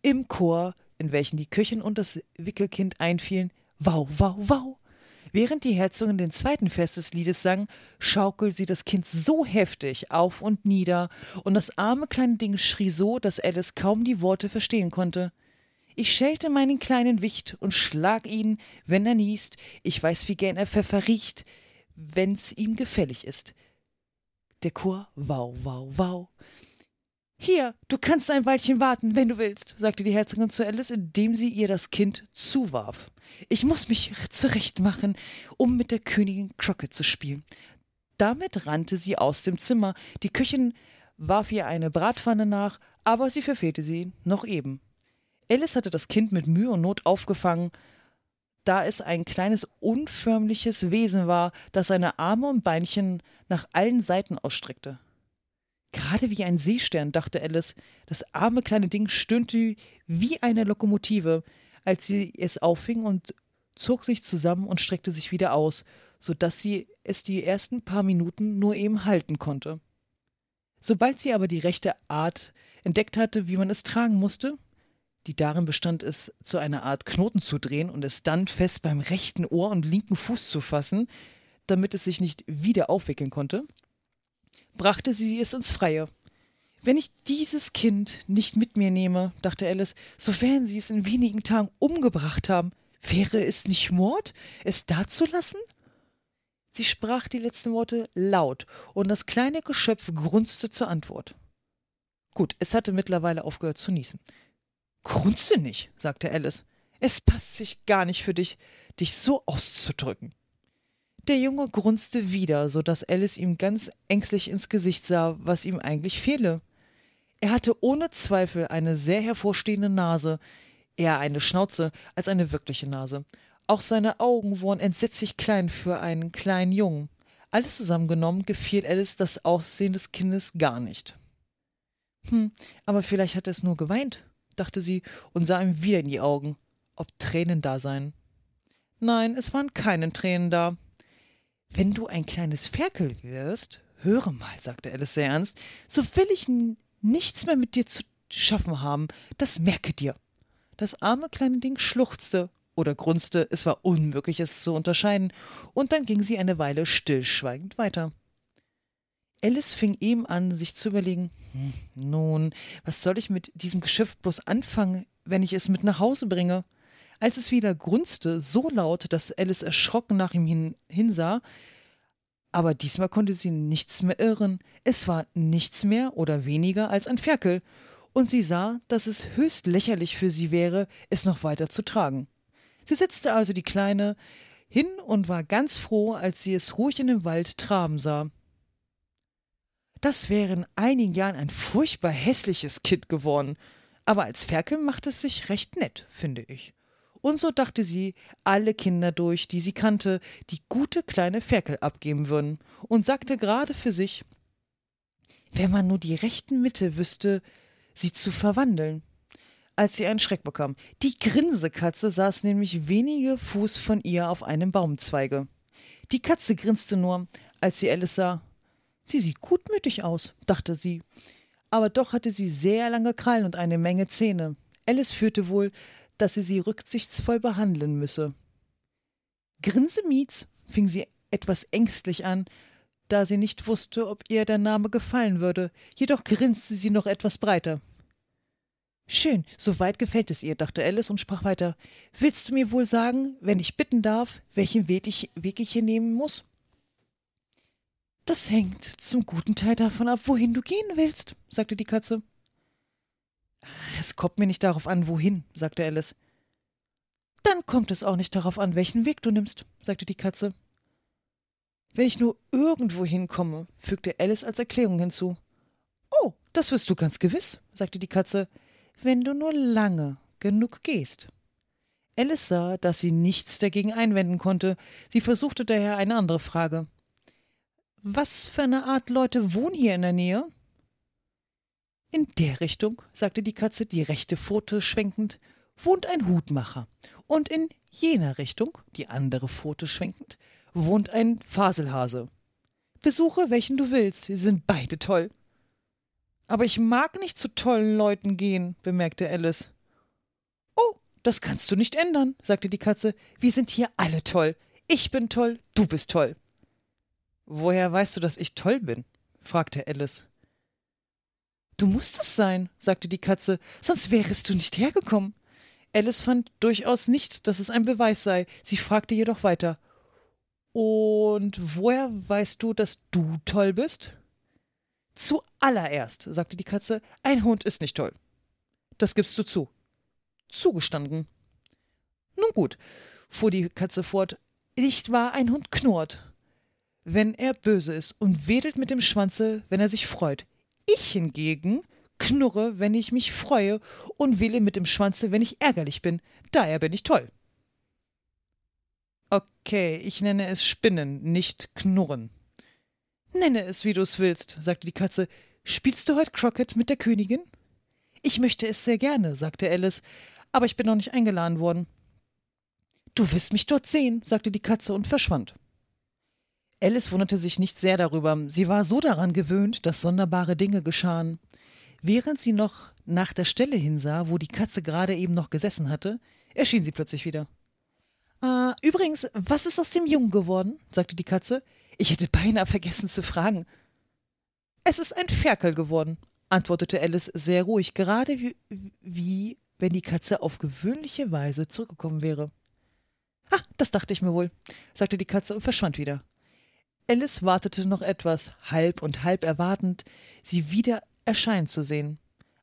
Im Chor, in welchen die Köchin und das Wickelkind einfielen, wow, wow, wow, Während die Herzogin den zweiten Vers des Liedes sang, schaukelte sie das Kind so heftig auf und nieder, und das arme kleine Ding schrie so, dass Alice kaum die Worte verstehen konnte. Ich schelte meinen kleinen Wicht und schlag ihn, wenn er niest. Ich weiß, wie gern er Pfeffer riecht, wenn's ihm gefällig ist. Der Chor, wow, wow, wow. Hier, du kannst ein Weilchen warten, wenn du willst, sagte die Herzogin zu Alice, indem sie ihr das Kind zuwarf. Ich muss mich zurechtmachen, um mit der Königin Crockett zu spielen. Damit rannte sie aus dem Zimmer. Die Köchin warf ihr eine Bratpfanne nach, aber sie verfehlte sie noch eben. Alice hatte das Kind mit Mühe und Not aufgefangen, da es ein kleines unförmliches Wesen war, das seine Arme und Beinchen nach allen Seiten ausstreckte. Gerade wie ein Seestern, dachte Alice. Das arme kleine Ding stöhnte wie eine Lokomotive, als sie es auffing und zog sich zusammen und streckte sich wieder aus, so dass sie es die ersten paar Minuten nur eben halten konnte. Sobald sie aber die rechte Art entdeckt hatte, wie man es tragen musste, die darin bestand, es zu einer Art Knoten zu drehen und es dann fest beim rechten Ohr und linken Fuß zu fassen, damit es sich nicht wieder aufwickeln konnte, brachte sie es ins Freie. Wenn ich dieses Kind nicht mit mir nehme, dachte Alice, so werden sie es in wenigen Tagen umgebracht haben. Wäre es nicht Mord, es dazulassen? Sie sprach die letzten Worte laut, und das kleine Geschöpf grunzte zur Antwort. Gut, es hatte mittlerweile aufgehört zu niesen. Grunze nicht, sagte Alice. Es passt sich gar nicht für dich, dich so auszudrücken. Der Junge grunzte wieder, so dass Alice ihm ganz ängstlich ins Gesicht sah, was ihm eigentlich fehle. Er hatte ohne Zweifel eine sehr hervorstehende Nase, eher eine Schnauze als eine wirkliche Nase. Auch seine Augen waren entsetzlich klein für einen kleinen Jungen. Alles zusammengenommen gefiel Alice das Aussehen des Kindes gar nicht. Hm, aber vielleicht hat er es nur geweint, dachte sie und sah ihm wieder in die Augen, ob Tränen da seien. Nein, es waren keine Tränen da. Wenn du ein kleines Ferkel wirst, höre mal, sagte Alice sehr ernst, so will ich nichts mehr mit dir zu schaffen haben, das merke dir. Das arme kleine Ding schluchzte oder grunzte, es war unmöglich, es zu unterscheiden, und dann ging sie eine Weile stillschweigend weiter. Alice fing eben an, sich zu überlegen, hm, nun, was soll ich mit diesem Geschöpf bloß anfangen, wenn ich es mit nach Hause bringe? Als es wieder grunzte, so laut, dass Alice erschrocken nach ihm hin, hinsah, aber diesmal konnte sie nichts mehr irren. Es war nichts mehr oder weniger als ein Ferkel, und sie sah, dass es höchst lächerlich für sie wäre, es noch weiter zu tragen. Sie setzte also die Kleine hin und war ganz froh, als sie es ruhig in den Wald traben sah. Das wäre in einigen Jahren ein furchtbar hässliches Kind geworden, aber als Ferkel macht es sich recht nett, finde ich. Und so dachte sie alle Kinder durch, die sie kannte, die gute kleine Ferkel abgeben würden, und sagte gerade für sich, wenn man nur die rechten Mitte wüsste, sie zu verwandeln. Als sie einen Schreck bekam. Die Grinsekatze saß nämlich wenige Fuß von ihr auf einem Baumzweige. Die Katze grinste nur, als sie Alice sah. Sie sieht gutmütig aus, dachte sie. Aber doch hatte sie sehr lange Krallen und eine Menge Zähne. Alice führte wohl, dass sie sie rücksichtsvoll behandeln müsse. Grinsemietz, fing sie etwas ängstlich an, da sie nicht wusste, ob ihr der Name gefallen würde, jedoch grinste sie noch etwas breiter. Schön, so weit gefällt es ihr, dachte Alice und sprach weiter. Willst du mir wohl sagen, wenn ich bitten darf, welchen Weg ich, Weg ich hier nehmen muss? Das hängt zum guten Teil davon ab, wohin du gehen willst, sagte die Katze. Es kommt mir nicht darauf an, wohin, sagte Alice. Dann kommt es auch nicht darauf an, welchen Weg du nimmst, sagte die Katze. Wenn ich nur irgendwo hinkomme, fügte Alice als Erklärung hinzu. Oh, das wirst du ganz gewiss, sagte die Katze, wenn du nur lange genug gehst. Alice sah, dass sie nichts dagegen einwenden konnte. Sie versuchte daher eine andere Frage. Was für eine Art Leute wohnen hier in der Nähe? In der Richtung, sagte die Katze, die rechte Pfote schwenkend, wohnt ein Hutmacher. Und in jener Richtung, die andere Pfote schwenkend, wohnt ein Faselhase. Besuche, welchen du willst, sie sind beide toll. Aber ich mag nicht zu tollen Leuten gehen, bemerkte Alice. Oh, das kannst du nicht ändern, sagte die Katze. Wir sind hier alle toll. Ich bin toll, du bist toll. Woher weißt du, dass ich toll bin? fragte Alice. Du musst es sein, sagte die Katze, sonst wärest du nicht hergekommen. Alice fand durchaus nicht, dass es ein Beweis sei. Sie fragte jedoch weiter. Und woher weißt du, dass du toll bist? Zuallererst, sagte die Katze, ein Hund ist nicht toll. Das gibst du zu. Zugestanden. Nun gut, fuhr die Katze fort, nicht wahr, ein Hund knurrt, wenn er böse ist und wedelt mit dem Schwanze, wenn er sich freut. Ich hingegen knurre, wenn ich mich freue und wähle mit dem Schwanze, wenn ich ärgerlich bin. Daher bin ich toll. Okay, ich nenne es Spinnen, nicht Knurren. Nenne es, wie du es willst, sagte die Katze. Spielst du heute Crockett mit der Königin? Ich möchte es sehr gerne, sagte Alice, aber ich bin noch nicht eingeladen worden. Du wirst mich dort sehen, sagte die Katze und verschwand. Alice wunderte sich nicht sehr darüber. Sie war so daran gewöhnt, dass sonderbare Dinge geschahen. Während sie noch nach der Stelle hinsah, wo die Katze gerade eben noch gesessen hatte, erschien sie plötzlich wieder. Ah, übrigens, was ist aus dem Jungen geworden? sagte die Katze. Ich hätte beinahe vergessen zu fragen. Es ist ein Ferkel geworden, antwortete Alice sehr ruhig, gerade wie, wie wenn die Katze auf gewöhnliche Weise zurückgekommen wäre. Ah, das dachte ich mir wohl, sagte die Katze und verschwand wieder. Alice wartete noch etwas, halb und halb erwartend, sie wieder erscheinen zu sehen.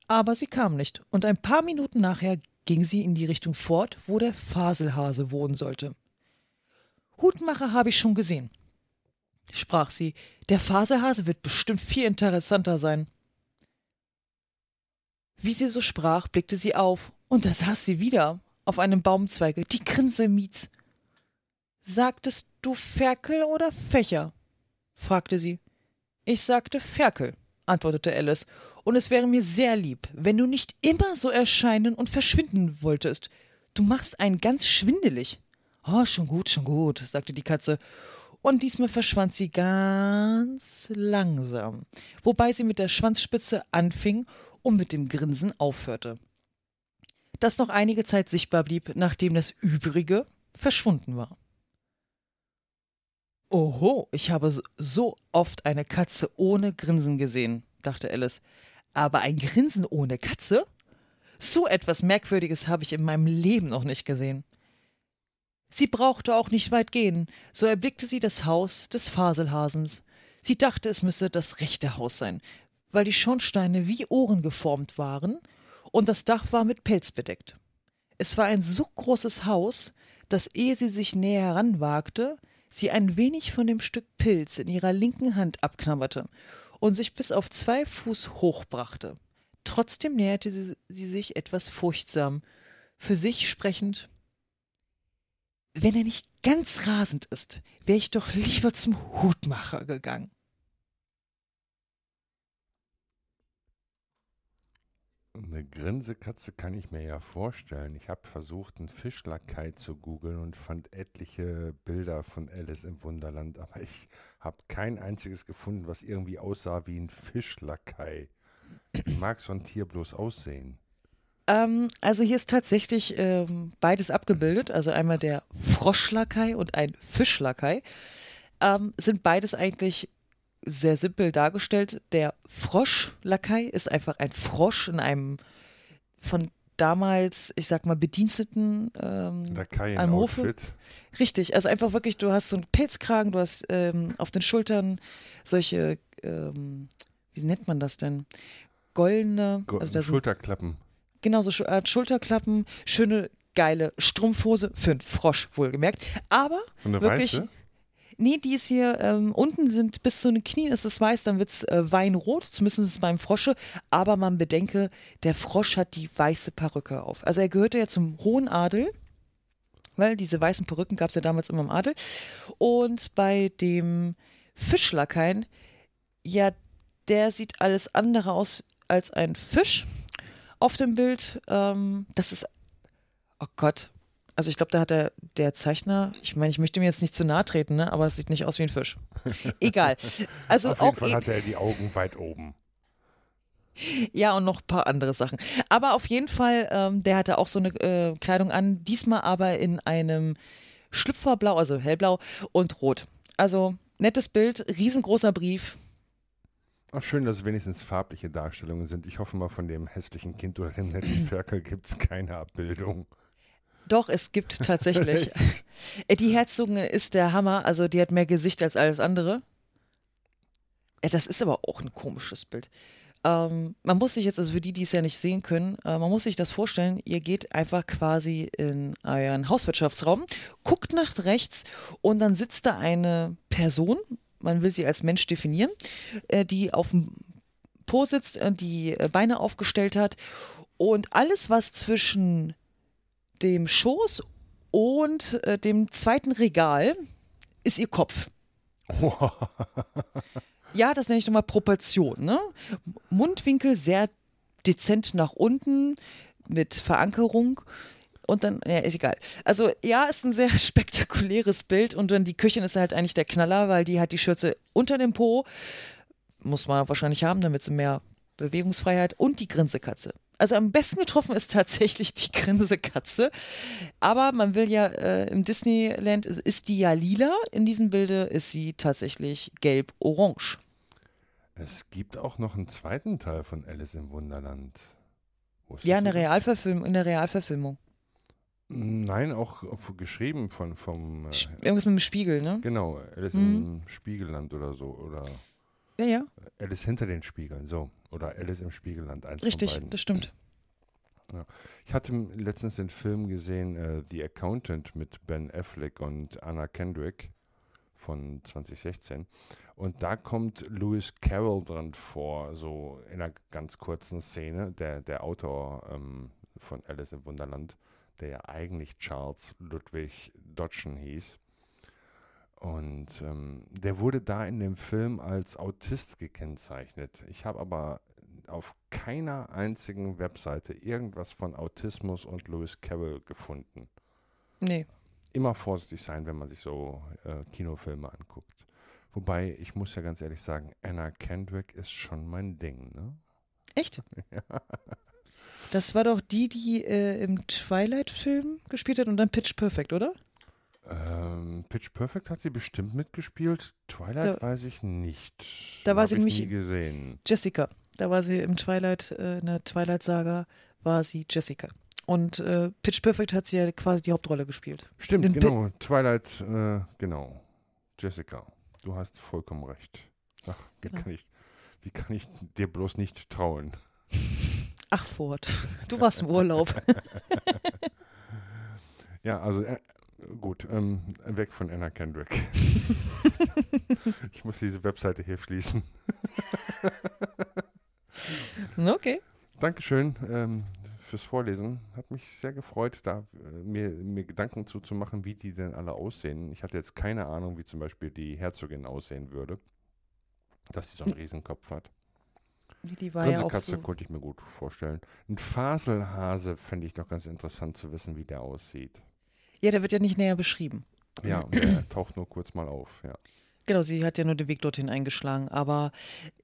Aber sie kam nicht, und ein paar Minuten nachher ging sie in die Richtung fort, wo der Faselhase wohnen sollte. Hutmacher habe ich schon gesehen, sprach sie. Der Faselhase wird bestimmt viel interessanter sein. Wie sie so sprach, blickte sie auf, und da saß sie wieder auf einem Baumzweige, die Grinse Mietz. Sagtest du Ferkel oder Fächer? fragte sie. Ich sagte Ferkel, antwortete Alice, und es wäre mir sehr lieb, wenn du nicht immer so erscheinen und verschwinden wolltest. Du machst einen ganz schwindelig. Oh, schon gut, schon gut, sagte die Katze, und diesmal verschwand sie ganz langsam, wobei sie mit der Schwanzspitze anfing und mit dem Grinsen aufhörte. Das noch einige Zeit sichtbar blieb, nachdem das Übrige verschwunden war. Oho, ich habe so oft eine Katze ohne Grinsen gesehen, dachte Alice. Aber ein Grinsen ohne Katze? So etwas Merkwürdiges habe ich in meinem Leben noch nicht gesehen. Sie brauchte auch nicht weit gehen, so erblickte sie das Haus des Faselhasens. Sie dachte, es müsse das rechte Haus sein, weil die Schornsteine wie Ohren geformt waren und das Dach war mit Pelz bedeckt. Es war ein so großes Haus, dass ehe sie sich näher heranwagte, sie ein wenig von dem Stück Pilz in ihrer linken Hand abknabberte und sich bis auf zwei Fuß hochbrachte. Trotzdem näherte sie, sie sich etwas furchtsam, für sich sprechend Wenn er nicht ganz rasend ist, wäre ich doch lieber zum Hutmacher gegangen. Eine Grinsekatze kann ich mir ja vorstellen. Ich habe versucht, einen Fischlakai zu googeln und fand etliche Bilder von Alice im Wunderland, aber ich habe kein einziges gefunden, was irgendwie aussah wie ein Fischlakai. Wie mag so ein Tier bloß aussehen? Ähm, also hier ist tatsächlich ähm, beides abgebildet. Also einmal der Froschlakai und ein Fischlakai. Ähm, sind beides eigentlich sehr simpel dargestellt. Der Frosch-Lakai ist einfach ein Frosch in einem von damals, ich sag mal, Bediensteten ähm, am Hofe. Outfit. Richtig, also einfach wirklich, du hast so einen Pelzkragen, du hast ähm, auf den Schultern solche, ähm, wie nennt man das denn? Goldene, Go- also sind Schulterklappen. genau so Art Schulterklappen, schöne, geile Strumpfhose für einen Frosch, wohlgemerkt. Aber So eine wirklich, weiße? Nee, die ist hier, ähm, unten sind bis zu den Knien ist es weiß, dann wird es äh, weinrot, zumindest beim Frosche. Aber man bedenke, der Frosch hat die weiße Perücke auf. Also er gehörte ja zum hohen Adel, weil diese weißen Perücken gab es ja damals immer im Adel. Und bei dem Fischlakaien, ja, der sieht alles andere aus als ein Fisch auf dem Bild. Ähm, das ist, oh Gott, also ich glaube, da hat der, der Zeichner, ich meine, ich möchte mir jetzt nicht zu nahe treten, ne? aber es sieht nicht aus wie ein Fisch. Egal. Also Auf jeden auch Fall e- hatte er die Augen weit oben. ja und noch ein paar andere Sachen. Aber auf jeden Fall, ähm, der hatte auch so eine äh, Kleidung an, diesmal aber in einem Schlüpferblau, also hellblau und rot. Also nettes Bild, riesengroßer Brief. Ach, schön, dass es wenigstens farbliche Darstellungen sind. Ich hoffe mal, von dem hässlichen Kind oder dem netten Ferkel gibt es keine Abbildung. Doch, es gibt tatsächlich. Äh, die Herzogin ist der Hammer, also die hat mehr Gesicht als alles andere. Ja, das ist aber auch ein komisches Bild. Ähm, man muss sich jetzt, also für die, die es ja nicht sehen können, äh, man muss sich das vorstellen, ihr geht einfach quasi in euren Hauswirtschaftsraum, guckt nach rechts und dann sitzt da eine Person, man will sie als Mensch definieren, äh, die auf dem Po sitzt, äh, die äh, Beine aufgestellt hat und alles, was zwischen dem Schoß und äh, dem zweiten Regal ist ihr Kopf. Ja, das nenne ich nochmal Proportion. Ne? Mundwinkel sehr dezent nach unten mit Verankerung. Und dann, ja, ist egal. Also, ja, ist ein sehr spektakuläres Bild. Und dann die Köchin ist halt eigentlich der Knaller, weil die hat die Schürze unter dem Po. Muss man wahrscheinlich haben, damit sie mehr Bewegungsfreiheit. Und die Grinsekatze. Also am besten getroffen ist tatsächlich die Grinsekatze. Aber man will ja äh, im Disneyland ist, ist die ja lila. In diesem Bilde ist sie tatsächlich gelb-orange. Es gibt auch noch einen zweiten Teil von Alice im Wunderland. Ja, in der? Realverfilmung, in der Realverfilmung. Nein, auch geschrieben von vom äh, Irgendwas mit dem Spiegel, ne? genau Alice Mhm. im Spiegelland oder so oder Ja, ja, Alice hinter den Spiegeln so. Oder Alice im Spiegelland eins richtig, das stimmt. Ich hatte letztens den Film gesehen äh, The Accountant mit Ben Affleck und Anna Kendrick von 2016 und da kommt Lewis Carroll dran vor, so in einer ganz kurzen Szene, der, der Autor ähm, von Alice im Wunderland, der ja eigentlich Charles Ludwig Dodgen hieß. Und ähm, der wurde da in dem Film als Autist gekennzeichnet. Ich habe aber auf keiner einzigen Webseite irgendwas von Autismus und Lewis Carroll gefunden. Nee. Immer vorsichtig sein, wenn man sich so äh, Kinofilme anguckt. Wobei, ich muss ja ganz ehrlich sagen, Anna Kendrick ist schon mein Ding, ne? Echt? Das war doch die, die äh, im Twilight-Film gespielt hat und dann Pitch Perfect, oder? Ähm, Pitch Perfect hat sie bestimmt mitgespielt. Twilight Da- weiß ich nicht. da war sie ich nämlich- gesehen. Jessica. Da war sie im Twilight, äh, in der Twilight-Saga war sie Jessica. Und äh, Pitch Perfect hat sie ja quasi die Hauptrolle gespielt. Stimmt, Den Pi- genau. Twilight, äh, genau. Jessica, du hast vollkommen recht. Ach, wie, Genau. kann ich, wie kann ich dir bloß nicht trauen? Ach, Ford. Du warst im Urlaub. Ja, also äh, gut, ähm, weg von Anna Kendrick. ich muss diese Webseite hier schließen. okay. Dankeschön ähm, fürs Vorlesen. Hat mich sehr gefreut, da äh, mir, mir Gedanken zuzumachen, wie die denn alle aussehen. Ich hatte jetzt keine Ahnung, wie zum Beispiel die Herzogin aussehen würde. Dass sie so einen Riesenkopf hat. Die, die war ja auch Katze so. konnte ich mir gut vorstellen. Ein Faselhase fände ich noch ganz interessant zu wissen, wie der aussieht. Ja, der wird ja nicht näher beschrieben. Ja, der taucht nur kurz mal auf. Ja. Genau, sie hat ja nur den Weg dorthin eingeschlagen. Aber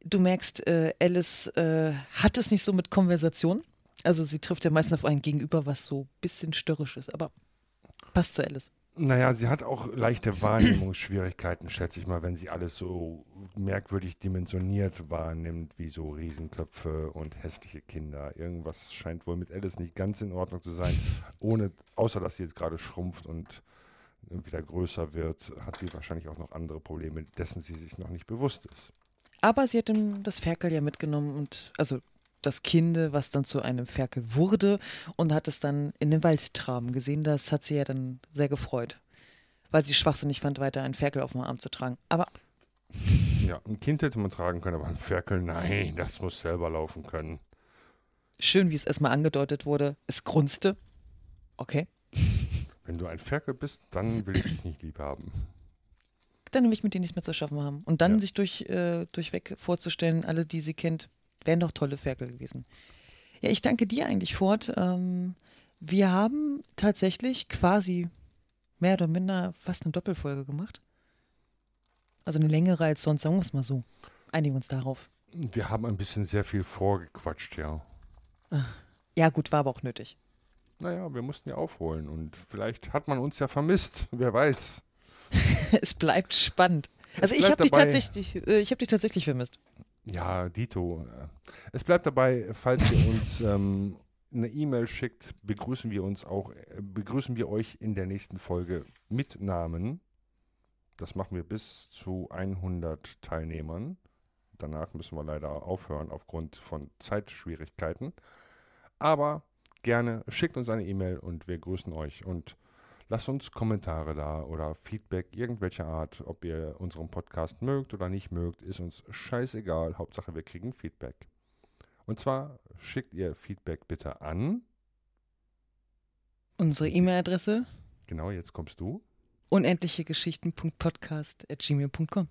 du merkst, äh, Alice äh, hat es nicht so mit Konversation. Also sie trifft ja meistens auf einen Gegenüber, was so ein bisschen störrisch ist. Aber passt zu Alice. Naja, sie hat auch leichte Wahrnehmungsschwierigkeiten, schätze ich mal, wenn sie alles so merkwürdig dimensioniert wahrnimmt, wie so Riesenköpfe und hässliche Kinder. Irgendwas scheint wohl mit Alice nicht ganz in Ordnung zu sein, ohne, außer dass sie jetzt gerade schrumpft und wieder größer wird, hat sie wahrscheinlich auch noch andere Probleme, dessen sie sich noch nicht bewusst ist. Aber sie hat das Ferkel ja mitgenommen und also das Kinde, was dann zu einem Ferkel wurde und hat es dann in den Wald traben gesehen. Das hat sie ja dann sehr gefreut, weil sie schwachsinnig fand, weiter einen Ferkel auf dem Arm zu tragen. Aber Ja, ein Kind hätte man tragen können, aber ein Ferkel, nein, das muss selber laufen können. schön, wie es erstmal angedeutet wurde, es grunzte. Okay, Wenn du ein Ferkel bist, dann will ich dich nicht lieb haben. dann will ich mit denen nichts mehr zu schaffen haben. Und dann Ja. sich durch, äh, durchweg vorzustellen, alle, die sie kennt, wären doch tolle Ferkel gewesen. Ja, ich danke dir eigentlich, Ford. Ähm, wir haben tatsächlich quasi mehr oder minder fast eine Doppelfolge gemacht. Also eine längere als sonst, sagen wir es mal so. Einigen wir uns darauf. Wir haben ein bisschen sehr viel vorgequatscht, ja. Ja, gut, war aber auch nötig. naja, wir mussten ja aufholen und vielleicht hat man uns ja vermisst, wer weiß. es bleibt spannend. Also ich habe dich tatsächlich, äh, ich habe dich tatsächlich vermisst. Ja, Dito. äh, Es bleibt dabei, falls ihr uns ähm, eine E-Mail schickt, begrüßen wir uns auch, äh, begrüßen wir euch in der nächsten Folge mit Namen. Das machen wir bis zu 100 Teilnehmern. Danach müssen wir leider aufhören aufgrund von Zeitschwierigkeiten. Aber gerne schickt uns eine E-Mail und wir grüßen euch und lasst uns Kommentare da oder Feedback irgendwelcher Art, ob ihr unseren Podcast mögt oder nicht mögt, ist uns scheißegal. Hauptsache wir kriegen Feedback. Und zwar schickt ihr Feedback bitte an. Unsere E-Mail-Adresse Genau, jetzt kommst du. unendlichegeschichten.podcast.gmail.com.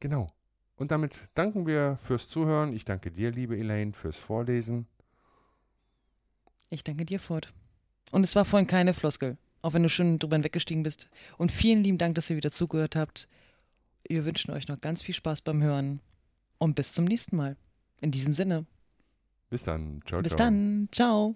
Genau. Und damit danken wir fürs Zuhören. Ich danke dir, liebe Elaine, fürs Vorlesen. Ich danke dir, Ford. Und es war vorhin keine Floskel, auch wenn du schon drüber hinweggestiegen bist. Und vielen lieben Dank, dass ihr wieder zugehört habt. Wir wünschen euch noch ganz viel Spaß beim Hören. Und bis zum nächsten Mal. In diesem Sinne. Bis dann. Ciao, Bis ciao. dann. Ciao.